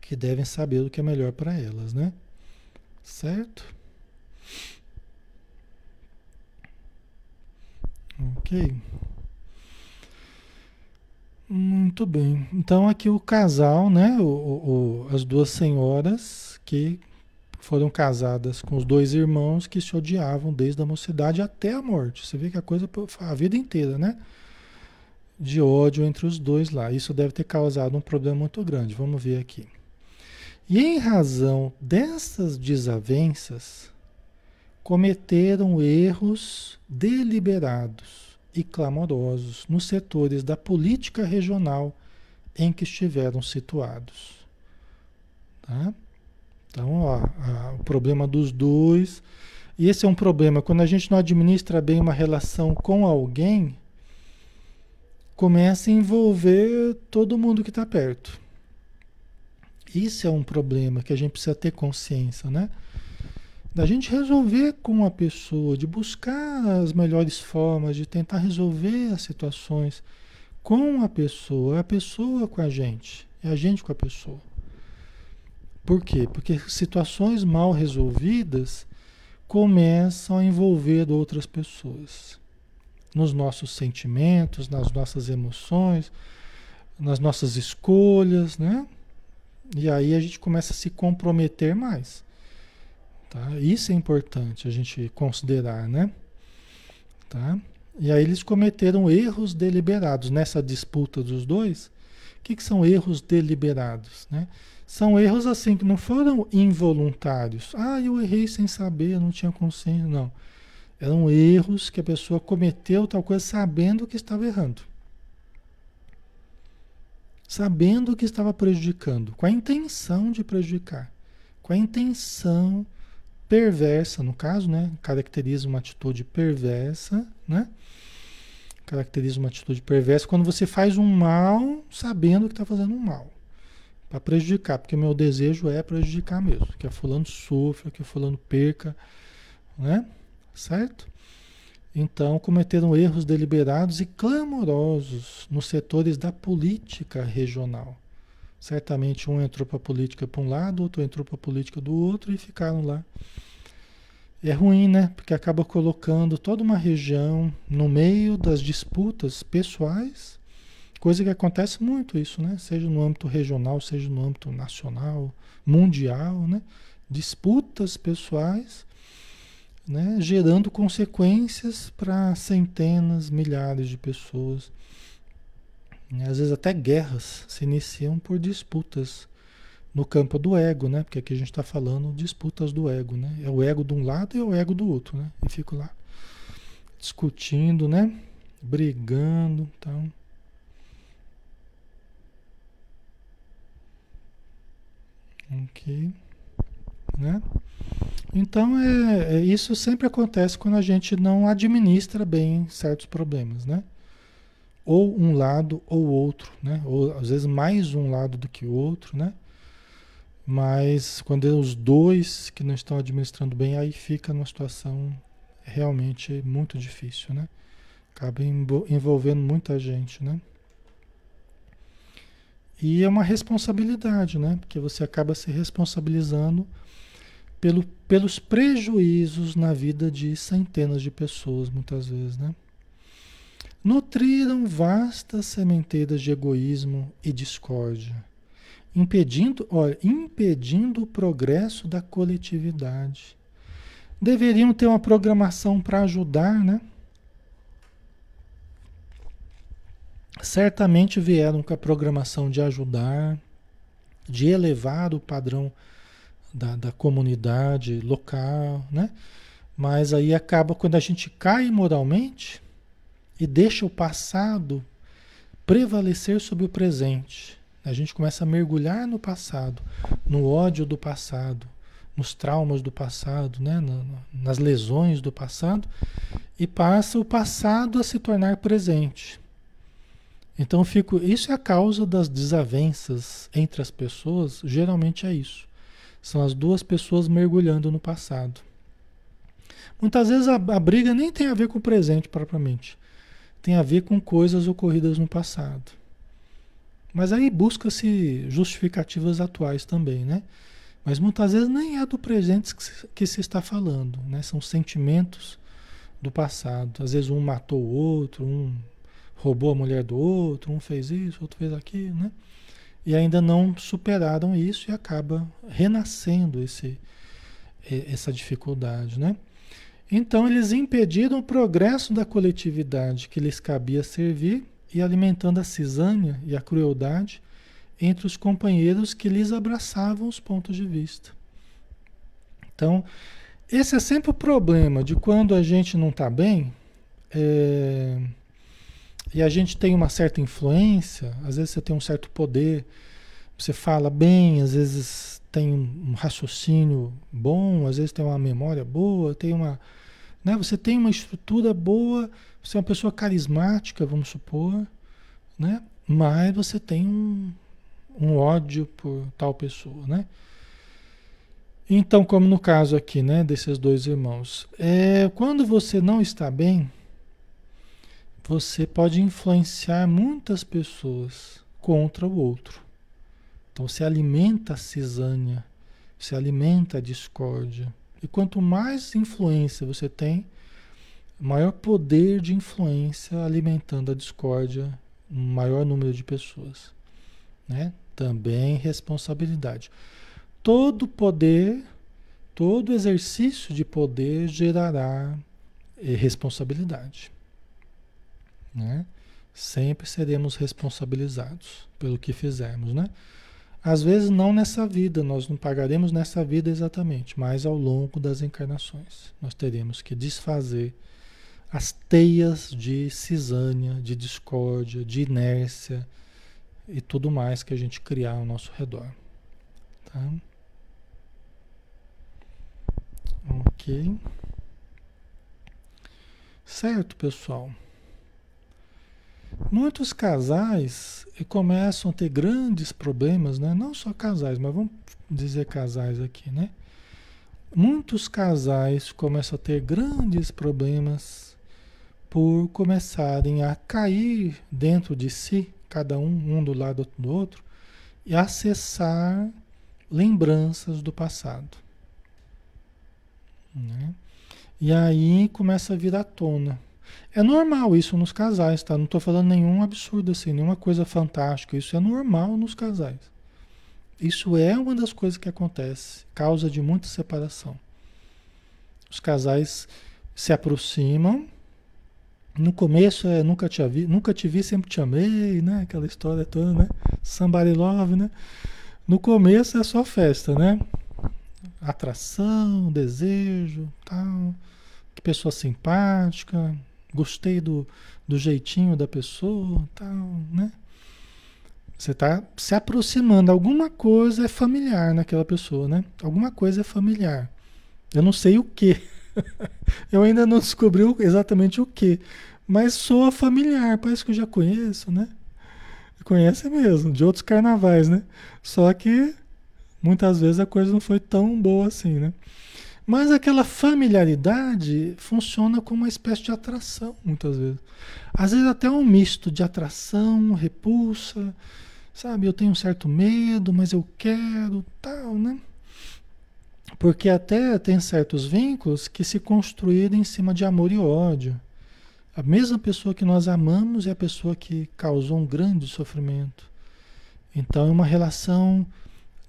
que devem saber o que é melhor para elas, né? Certo? Ok. Muito bem. Então aqui o casal, né? O, o, as duas senhoras que foram casadas com os dois irmãos que se odiavam desde a mocidade até a morte. Você vê que a coisa a vida inteira, né? De ódio entre os dois lá. Isso deve ter causado um problema muito grande. Vamos ver aqui. E em razão dessas desavenças, cometeram erros deliberados e clamorosos nos setores da política regional em que estiveram situados. Tá? Então, ó, a, o problema dos dois. E esse é um problema, quando a gente não administra bem uma relação com alguém, começa a envolver todo mundo que está perto. Isso é um problema que a gente precisa ter consciência, né? Da gente resolver com a pessoa, de buscar as melhores formas, de tentar resolver as situações com a pessoa, a pessoa com a gente, é a gente com a pessoa. Por quê? Porque situações mal resolvidas começam a envolver outras pessoas nos nossos sentimentos, nas nossas emoções, nas nossas escolhas, né? E aí a gente começa a se comprometer mais. Tá? Isso é importante a gente considerar, né? Tá? E aí eles cometeram erros deliberados nessa disputa dos dois. O que, que são erros deliberados, né? São erros assim que não foram involuntários. Ah, eu errei sem saber, não tinha consciência. Não. Eram erros que a pessoa cometeu tal coisa sabendo que estava errando. Sabendo que estava prejudicando, com a intenção de prejudicar, com a intenção perversa, no caso, né? Caracteriza uma atitude perversa, né? Caracteriza uma atitude perversa quando você faz um mal sabendo que está fazendo um mal para prejudicar, porque o meu desejo é prejudicar mesmo, que a fulano sofra, que a fulano perca, né? Certo? Então, cometeram erros deliberados e clamorosos nos setores da política regional. Certamente um entrou para a política para um lado, outro entrou para a política do outro e ficaram lá. É ruim, né? Porque acaba colocando toda uma região no meio das disputas pessoais Coisa que acontece muito isso, né? Seja no âmbito regional, seja no âmbito nacional, mundial, né? Disputas pessoais, né? Gerando consequências para centenas, milhares de pessoas. E às vezes até guerras se iniciam por disputas no campo do ego, né? Porque aqui a gente está falando disputas do ego, né? É o ego de um lado e é o ego do outro, né? E fico lá discutindo, né? Brigando, então. Ok. Né? Então, é, é, isso sempre acontece quando a gente não administra bem certos problemas, né? Ou um lado ou outro, né? Ou às vezes mais um lado do que o outro, né? Mas quando é os dois que não estão administrando bem, aí fica numa situação realmente muito difícil, né? Acaba envolvendo muita gente, né? E é uma responsabilidade, né? Porque você acaba se responsabilizando pelo, pelos prejuízos na vida de centenas de pessoas, muitas vezes, né? Nutriram vastas sementeiras de egoísmo e discórdia, impedindo, olha, impedindo o progresso da coletividade. Deveriam ter uma programação para ajudar, né? certamente vieram com a programação de ajudar, de elevar o padrão da, da comunidade local, né? Mas aí acaba quando a gente cai moralmente e deixa o passado prevalecer sobre o presente. A gente começa a mergulhar no passado, no ódio do passado, nos traumas do passado, né? nas lesões do passado, e passa o passado a se tornar presente. Então fico, isso é a causa das desavenças entre as pessoas, geralmente é isso. São as duas pessoas mergulhando no passado. Muitas vezes a, a briga nem tem a ver com o presente propriamente. Tem a ver com coisas ocorridas no passado. Mas aí busca-se justificativas atuais também, né? Mas muitas vezes nem é do presente que se, está falando, né? São sentimentos do passado. Às vezes um matou o outro, um roubou a mulher do outro, um fez isso, outro fez aquilo, né? E ainda não superaram isso e acaba renascendo esse, essa dificuldade, né? Então eles impediram o progresso da coletividade que lhes cabia servir e alimentando a cisânia e a crueldade entre os companheiros que lhes abraçavam os pontos de vista. Então, esse é sempre o problema de quando a gente não está bem. É e a gente tem uma certa influência, às vezes você tem um certo poder, você fala bem, às vezes tem um raciocínio bom, às vezes tem uma memória boa, tem uma, né, você tem uma estrutura boa, você é uma pessoa carismática, vamos supor, né? Mas você tem um, um ódio por tal pessoa, né? Então, como no caso aqui, né, desses dois irmãos, é, quando você não está bem, você pode influenciar muitas pessoas contra o outro. Então, se alimenta a cisânia, se alimenta a discórdia. E quanto mais influência você tem, maior poder de influência alimentando a discórdia, um maior número de pessoas. Né? Também responsabilidade. Todo poder, todo exercício de poder gerará eh, responsabilidade. Né? Sempre seremos responsabilizados pelo que fizermos, né? Às vezes não nessa vida, nós não pagaremos nessa vida exatamente, mas ao longo das encarnações. Nós teremos que desfazer as teias de cisânia, de discórdia, de inércia e tudo mais que a gente criar ao nosso redor. Tá? Ok. Certo, pessoal. Muitos casais começam a ter grandes problemas, né? Não só casais, mas vamos dizer casais aqui, né? Muitos casais começam a ter grandes problemas por começarem a cair dentro de si, cada um, um do lado do outro, e acessar lembranças do passado. Né? E aí começa a vir à tona é normal isso nos casais, tá? Não estou falando nenhum absurdo assim, nenhuma coisa fantástica. Isso é normal nos casais. Isso é uma das coisas que acontece, causa de muita separação. Os casais se aproximam. No começo é nunca te vi, nunca te vi, sempre te amei, né? Aquela história toda, né? Somebody love, né? No começo é só festa, né? Atração, desejo, tal. Que pessoa simpática, gostei do, do jeitinho da pessoa, tal, né? Você está se aproximando, alguma coisa é familiar naquela pessoa, né? Alguma coisa é familiar. Eu não sei o que. eu ainda não descobri exatamente o que, mas soa familiar, parece que eu já conheço, né? Conhece mesmo, de outros carnavais, né? Só que muitas vezes a coisa não foi tão boa assim, né? Mas aquela familiaridade funciona como uma espécie de atração, muitas vezes. Às vezes até um misto de atração, repulsa, sabe? Eu tenho um certo medo, mas eu quero, tal, né? Porque até tem certos vínculos que se construíram em cima de amor e ódio. A mesma pessoa que nós amamos é a pessoa que causou um grande sofrimento. Então é uma relação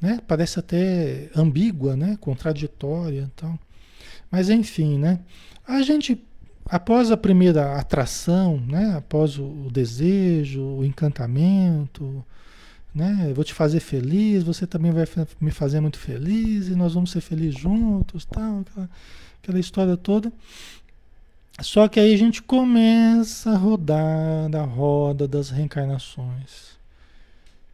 né? Parece até ambígua, né? Contraditória, então. Mas enfim, né? A gente após a primeira atração, né? Após o, desejo, o encantamento, né? Eu vou te fazer feliz, você também vai me fazer muito feliz e nós vamos ser felizes juntos, tal, aquela, aquela história toda. Só que aí a gente começa a rodar da roda das reencarnações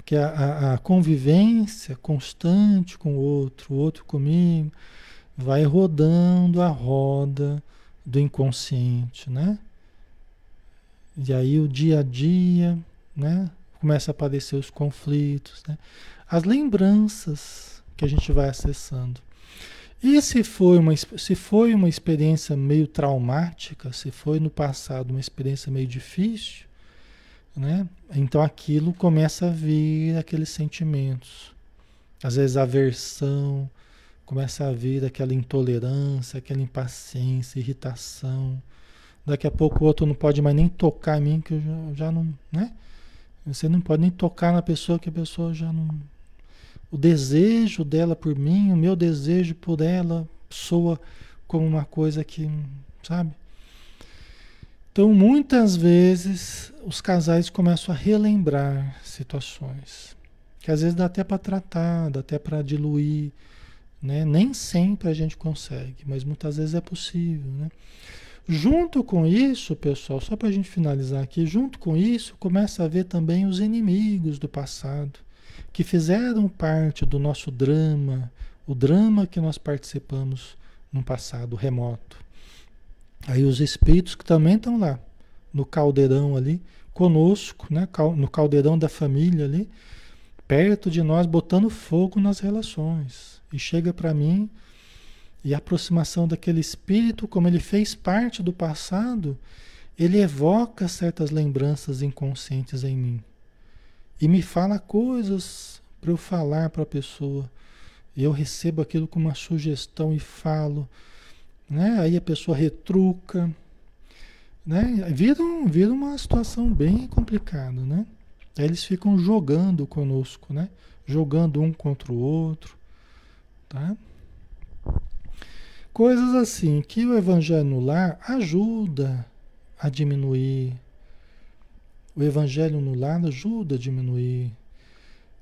que a, a, a convivência constante com o outro, o outro comigo, vai rodando a roda do inconsciente, né? E aí o dia a dia, né? Começa a aparecer os conflitos, né? As lembranças que a gente vai acessando. E se foi uma, se foi uma experiência meio traumática, se foi no passado uma experiência meio difícil, né? Então aquilo começa a vir aqueles sentimentos. Às vezes aversão, começa a vir aquela intolerância, aquela impaciência, irritação. Daqui a pouco o outro não pode mais nem tocar em mim, que eu já, já não, né? Você não pode nem tocar na pessoa que a pessoa já não. O desejo dela por mim, o meu desejo por ela soa como uma coisa que, sabe? Então, muitas vezes, os casais começam a relembrar situações que às vezes dá até para tratar, dá até para diluir, né? Nem sempre a gente consegue, mas muitas vezes é possível, né? Junto com isso, pessoal, só para a gente finalizar aqui, junto com isso, começa a ver também os inimigos do passado, que fizeram parte do nosso drama, o drama que nós participamos no passado remoto. Aí os espíritos que também estão lá, no caldeirão ali, conosco, né? no caldeirão da família ali, perto de nós, botando fogo nas relações. E chega para mim e a aproximação daquele espírito, como ele fez parte do passado, ele evoca certas lembranças inconscientes em mim. E me fala coisas para eu falar para a pessoa. E eu recebo aquilo como uma sugestão e falo. Né? Aí a pessoa retruca. Né? Vira, um, vira uma situação bem complicada. Né? Aí eles ficam jogando conosco, né? jogando um contra o outro. Tá? Coisas assim que o evangelho no lar ajuda a diminuir. O evangelho no lar ajuda a diminuir.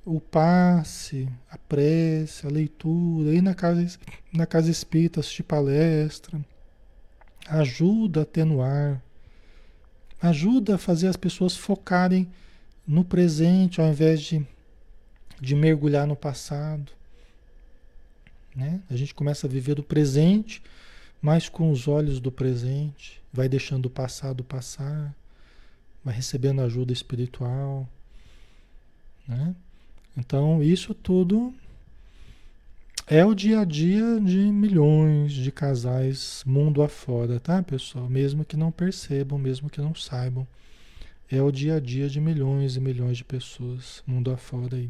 O passe, a prece, a leitura, ir na casa, na casa espírita, assistir palestra, ajuda a atenuar, ajuda a fazer as pessoas focarem no presente ao invés de, de mergulhar no passado. Né? A gente começa a viver o presente, mas com os olhos do presente, vai deixando o passado passar, vai recebendo ajuda espiritual. Né? Então, isso tudo é o dia a dia de milhões de casais mundo afora, tá, pessoal? Mesmo que não percebam, mesmo que não saibam. É o dia a dia de milhões e milhões de pessoas mundo afora aí.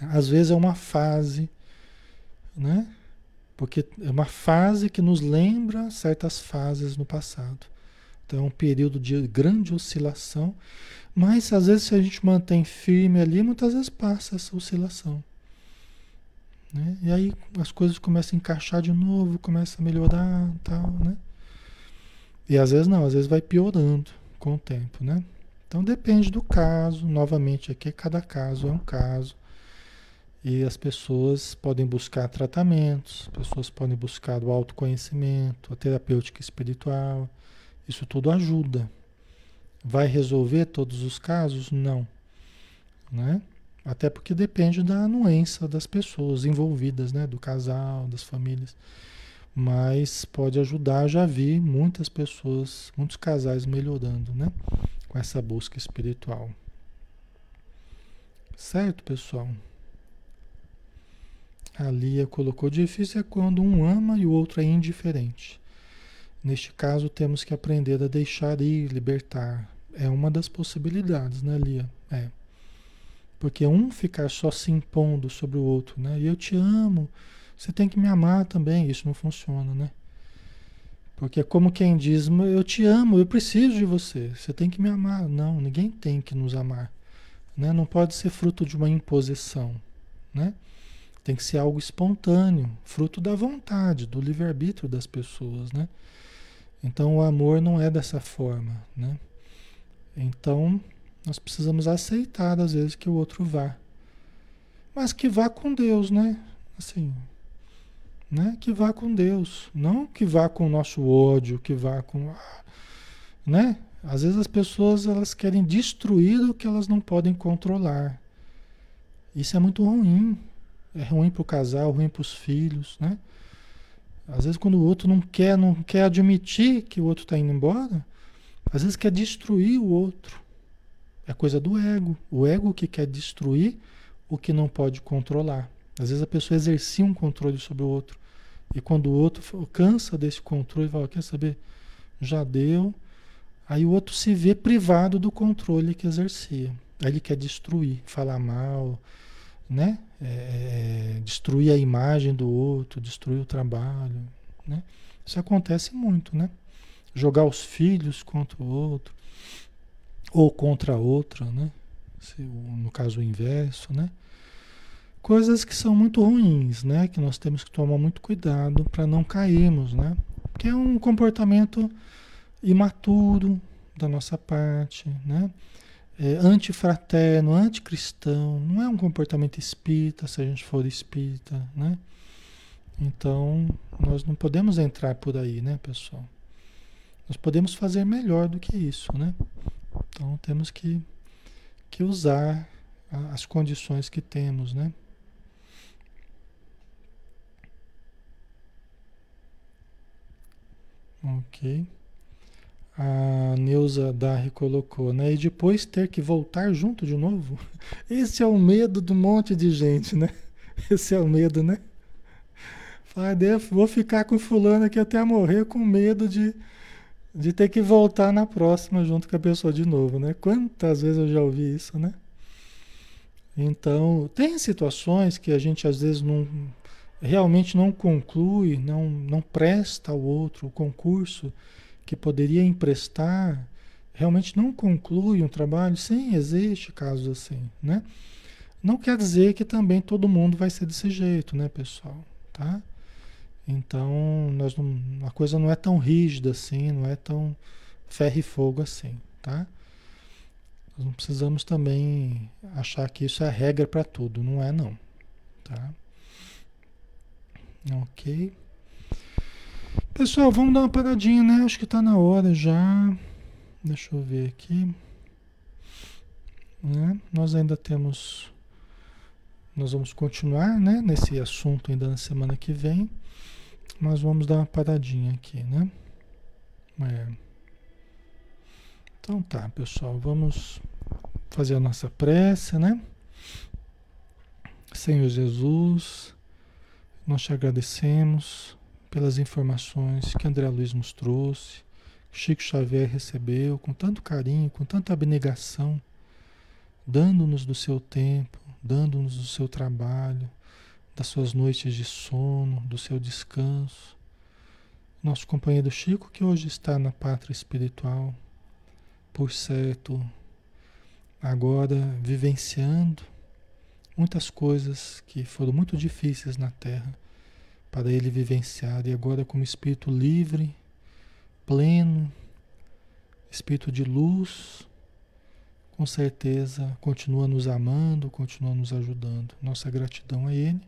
Às vezes é uma fase né? Porque é uma fase que nos lembra certas fases no passado. Então um período de grande oscilação, mas às vezes se a gente mantém firme ali, muitas vezes passa essa oscilação. Né? E aí as coisas começam a encaixar de novo, começa a melhorar tal, né? E às vezes não, às vezes vai piorando com o tempo, né? Então depende do caso, novamente aqui cada caso é um caso. E as pessoas podem buscar tratamentos, pessoas podem buscar o autoconhecimento, a terapêutica espiritual. Isso tudo ajuda. Vai resolver todos os casos? Não. Né? Até porque depende da anuência das pessoas envolvidas, né? do casal, das famílias. Mas pode ajudar, já vi muitas pessoas, muitos casais melhorando né? com essa busca espiritual. Certo, pessoal? A Lia colocou: difícil é quando um ama e o outro é indiferente. Neste caso, temos que aprender a deixar ir, libertar. É uma das possibilidades, né, Lia? É. Porque um ficar só se impondo sobre o outro, né? E eu te amo, você tem que me amar também. Isso não funciona, né? Porque é como quem diz, eu te amo, eu preciso de você, você tem que me amar. Não, ninguém tem que nos amar. Né? Não pode ser fruto de uma imposição, né? Tem que ser algo espontâneo, fruto da vontade, do livre-arbítrio das pessoas, né? Então o amor não é dessa forma, né? Então nós precisamos aceitar às vezes que o outro vá. Mas que vá com Deus, né? Assim, né? Que vá com Deus, não que vá com o nosso ódio, que vá com, né? Às vezes as pessoas elas querem destruir o que elas não podem controlar. Isso é muito ruim, é ruim para o casal, ruim para os filhos, né? Às vezes quando o outro não quer, não quer admitir que o outro está indo embora, às vezes quer destruir o outro. É coisa do ego. O ego que quer destruir o que não pode controlar. Às vezes a pessoa exercia um controle sobre o outro. E quando o outro cansa desse controle, fala, quer saber? Já deu. Aí o outro se vê privado do controle que exercia. Aí ele quer destruir, falar mal, né? É, é, destruir a imagem do outro, destruir o trabalho, né? Isso acontece muito, né? Jogar os filhos contra o outro ou contra a outra, né? Se, no caso o inverso, né? Coisas que são muito ruins, né? Que nós temos que tomar muito cuidado para não cairmos, né? Que é um comportamento imaturo da nossa parte, né? É, antifraterno, anticristão, não é um comportamento espírita se a gente for espírita, né? Então, nós não podemos entrar por aí, né, pessoal? Nós podemos fazer melhor do que isso, né? Então, temos que, que usar as condições que temos, né? Ok. A Neuza Darri colocou, né? E depois ter que voltar junto de novo. Esse é o medo do monte de gente, né? Esse é o medo, né? Fala, vou ficar com fulano aqui até morrer com medo de, de ter que voltar na próxima junto com a pessoa de novo, né? Quantas vezes eu já ouvi isso, né? Então, tem situações que a gente às vezes não realmente não conclui, não, não presta ao outro o concurso que poderia emprestar, realmente não conclui um trabalho, sim, existe casos assim, né? Não quer dizer que também todo mundo vai ser desse jeito, né, pessoal? Tá? Então, nós não, a coisa não é tão rígida assim, não é tão ferro e fogo assim, tá? Nós não precisamos também achar que isso é regra para tudo, não é não, tá? Ok. Pessoal, vamos dar uma paradinha, né? Acho que está na hora já. Deixa eu ver aqui. Né? Nós ainda temos. Nós vamos continuar né? nesse assunto ainda na semana que vem. Mas vamos dar uma paradinha aqui, né? É. Então tá, pessoal. Vamos fazer a nossa prece, né? Senhor Jesus, nós te agradecemos pelas informações que André Luiz nos trouxe, Chico Xavier recebeu com tanto carinho, com tanta abnegação, dando-nos do seu tempo, dando-nos do seu trabalho, das suas noites de sono, do seu descanso. Nosso companheiro Chico, que hoje está na pátria espiritual, por certo, agora vivenciando muitas coisas que foram muito difíceis na Terra para ele vivenciar. E agora, como espírito livre, pleno, espírito de luz, com certeza continua nos amando, continua nos ajudando. Nossa gratidão a ele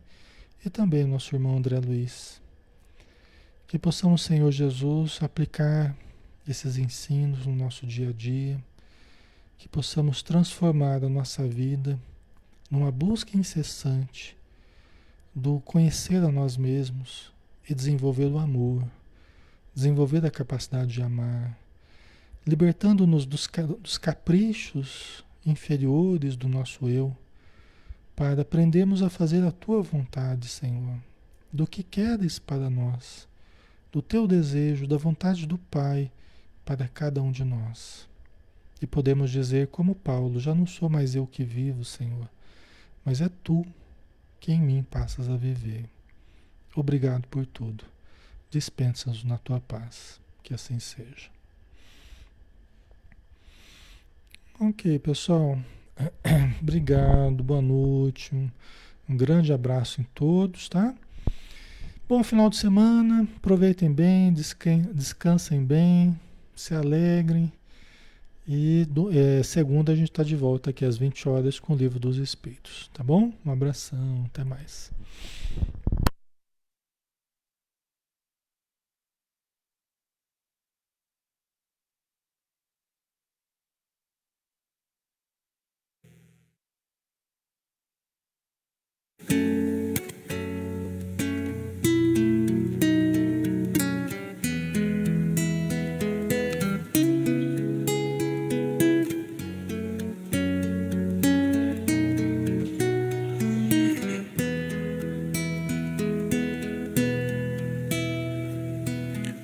e também ao nosso irmão André Luiz. Que possamos, Senhor Jesus, aplicar esses ensinos no nosso dia a dia, que possamos transformar a nossa vida numa busca incessante do conhecer a nós mesmos e desenvolver o amor, desenvolver a capacidade de amar, libertando-nos dos, dos caprichos inferiores do nosso eu, para aprendermos a fazer a tua vontade, Senhor, do que queres para nós, do teu desejo, da vontade do Pai para cada um de nós. E podemos dizer, como Paulo: já não sou mais eu que vivo, Senhor, mas é tu que em mim passas a viver. Obrigado por tudo. Dispensa-nos na tua paz. Que assim seja. Ok, pessoal. Obrigado, boa noite. Um grande abraço em todos, tá? Bom final de semana. Aproveitem bem, descansem bem, se alegrem. E do, é, segunda a gente está de volta aqui às 20 horas com o Livro dos Espíritos, tá bom? Um abração, até mais.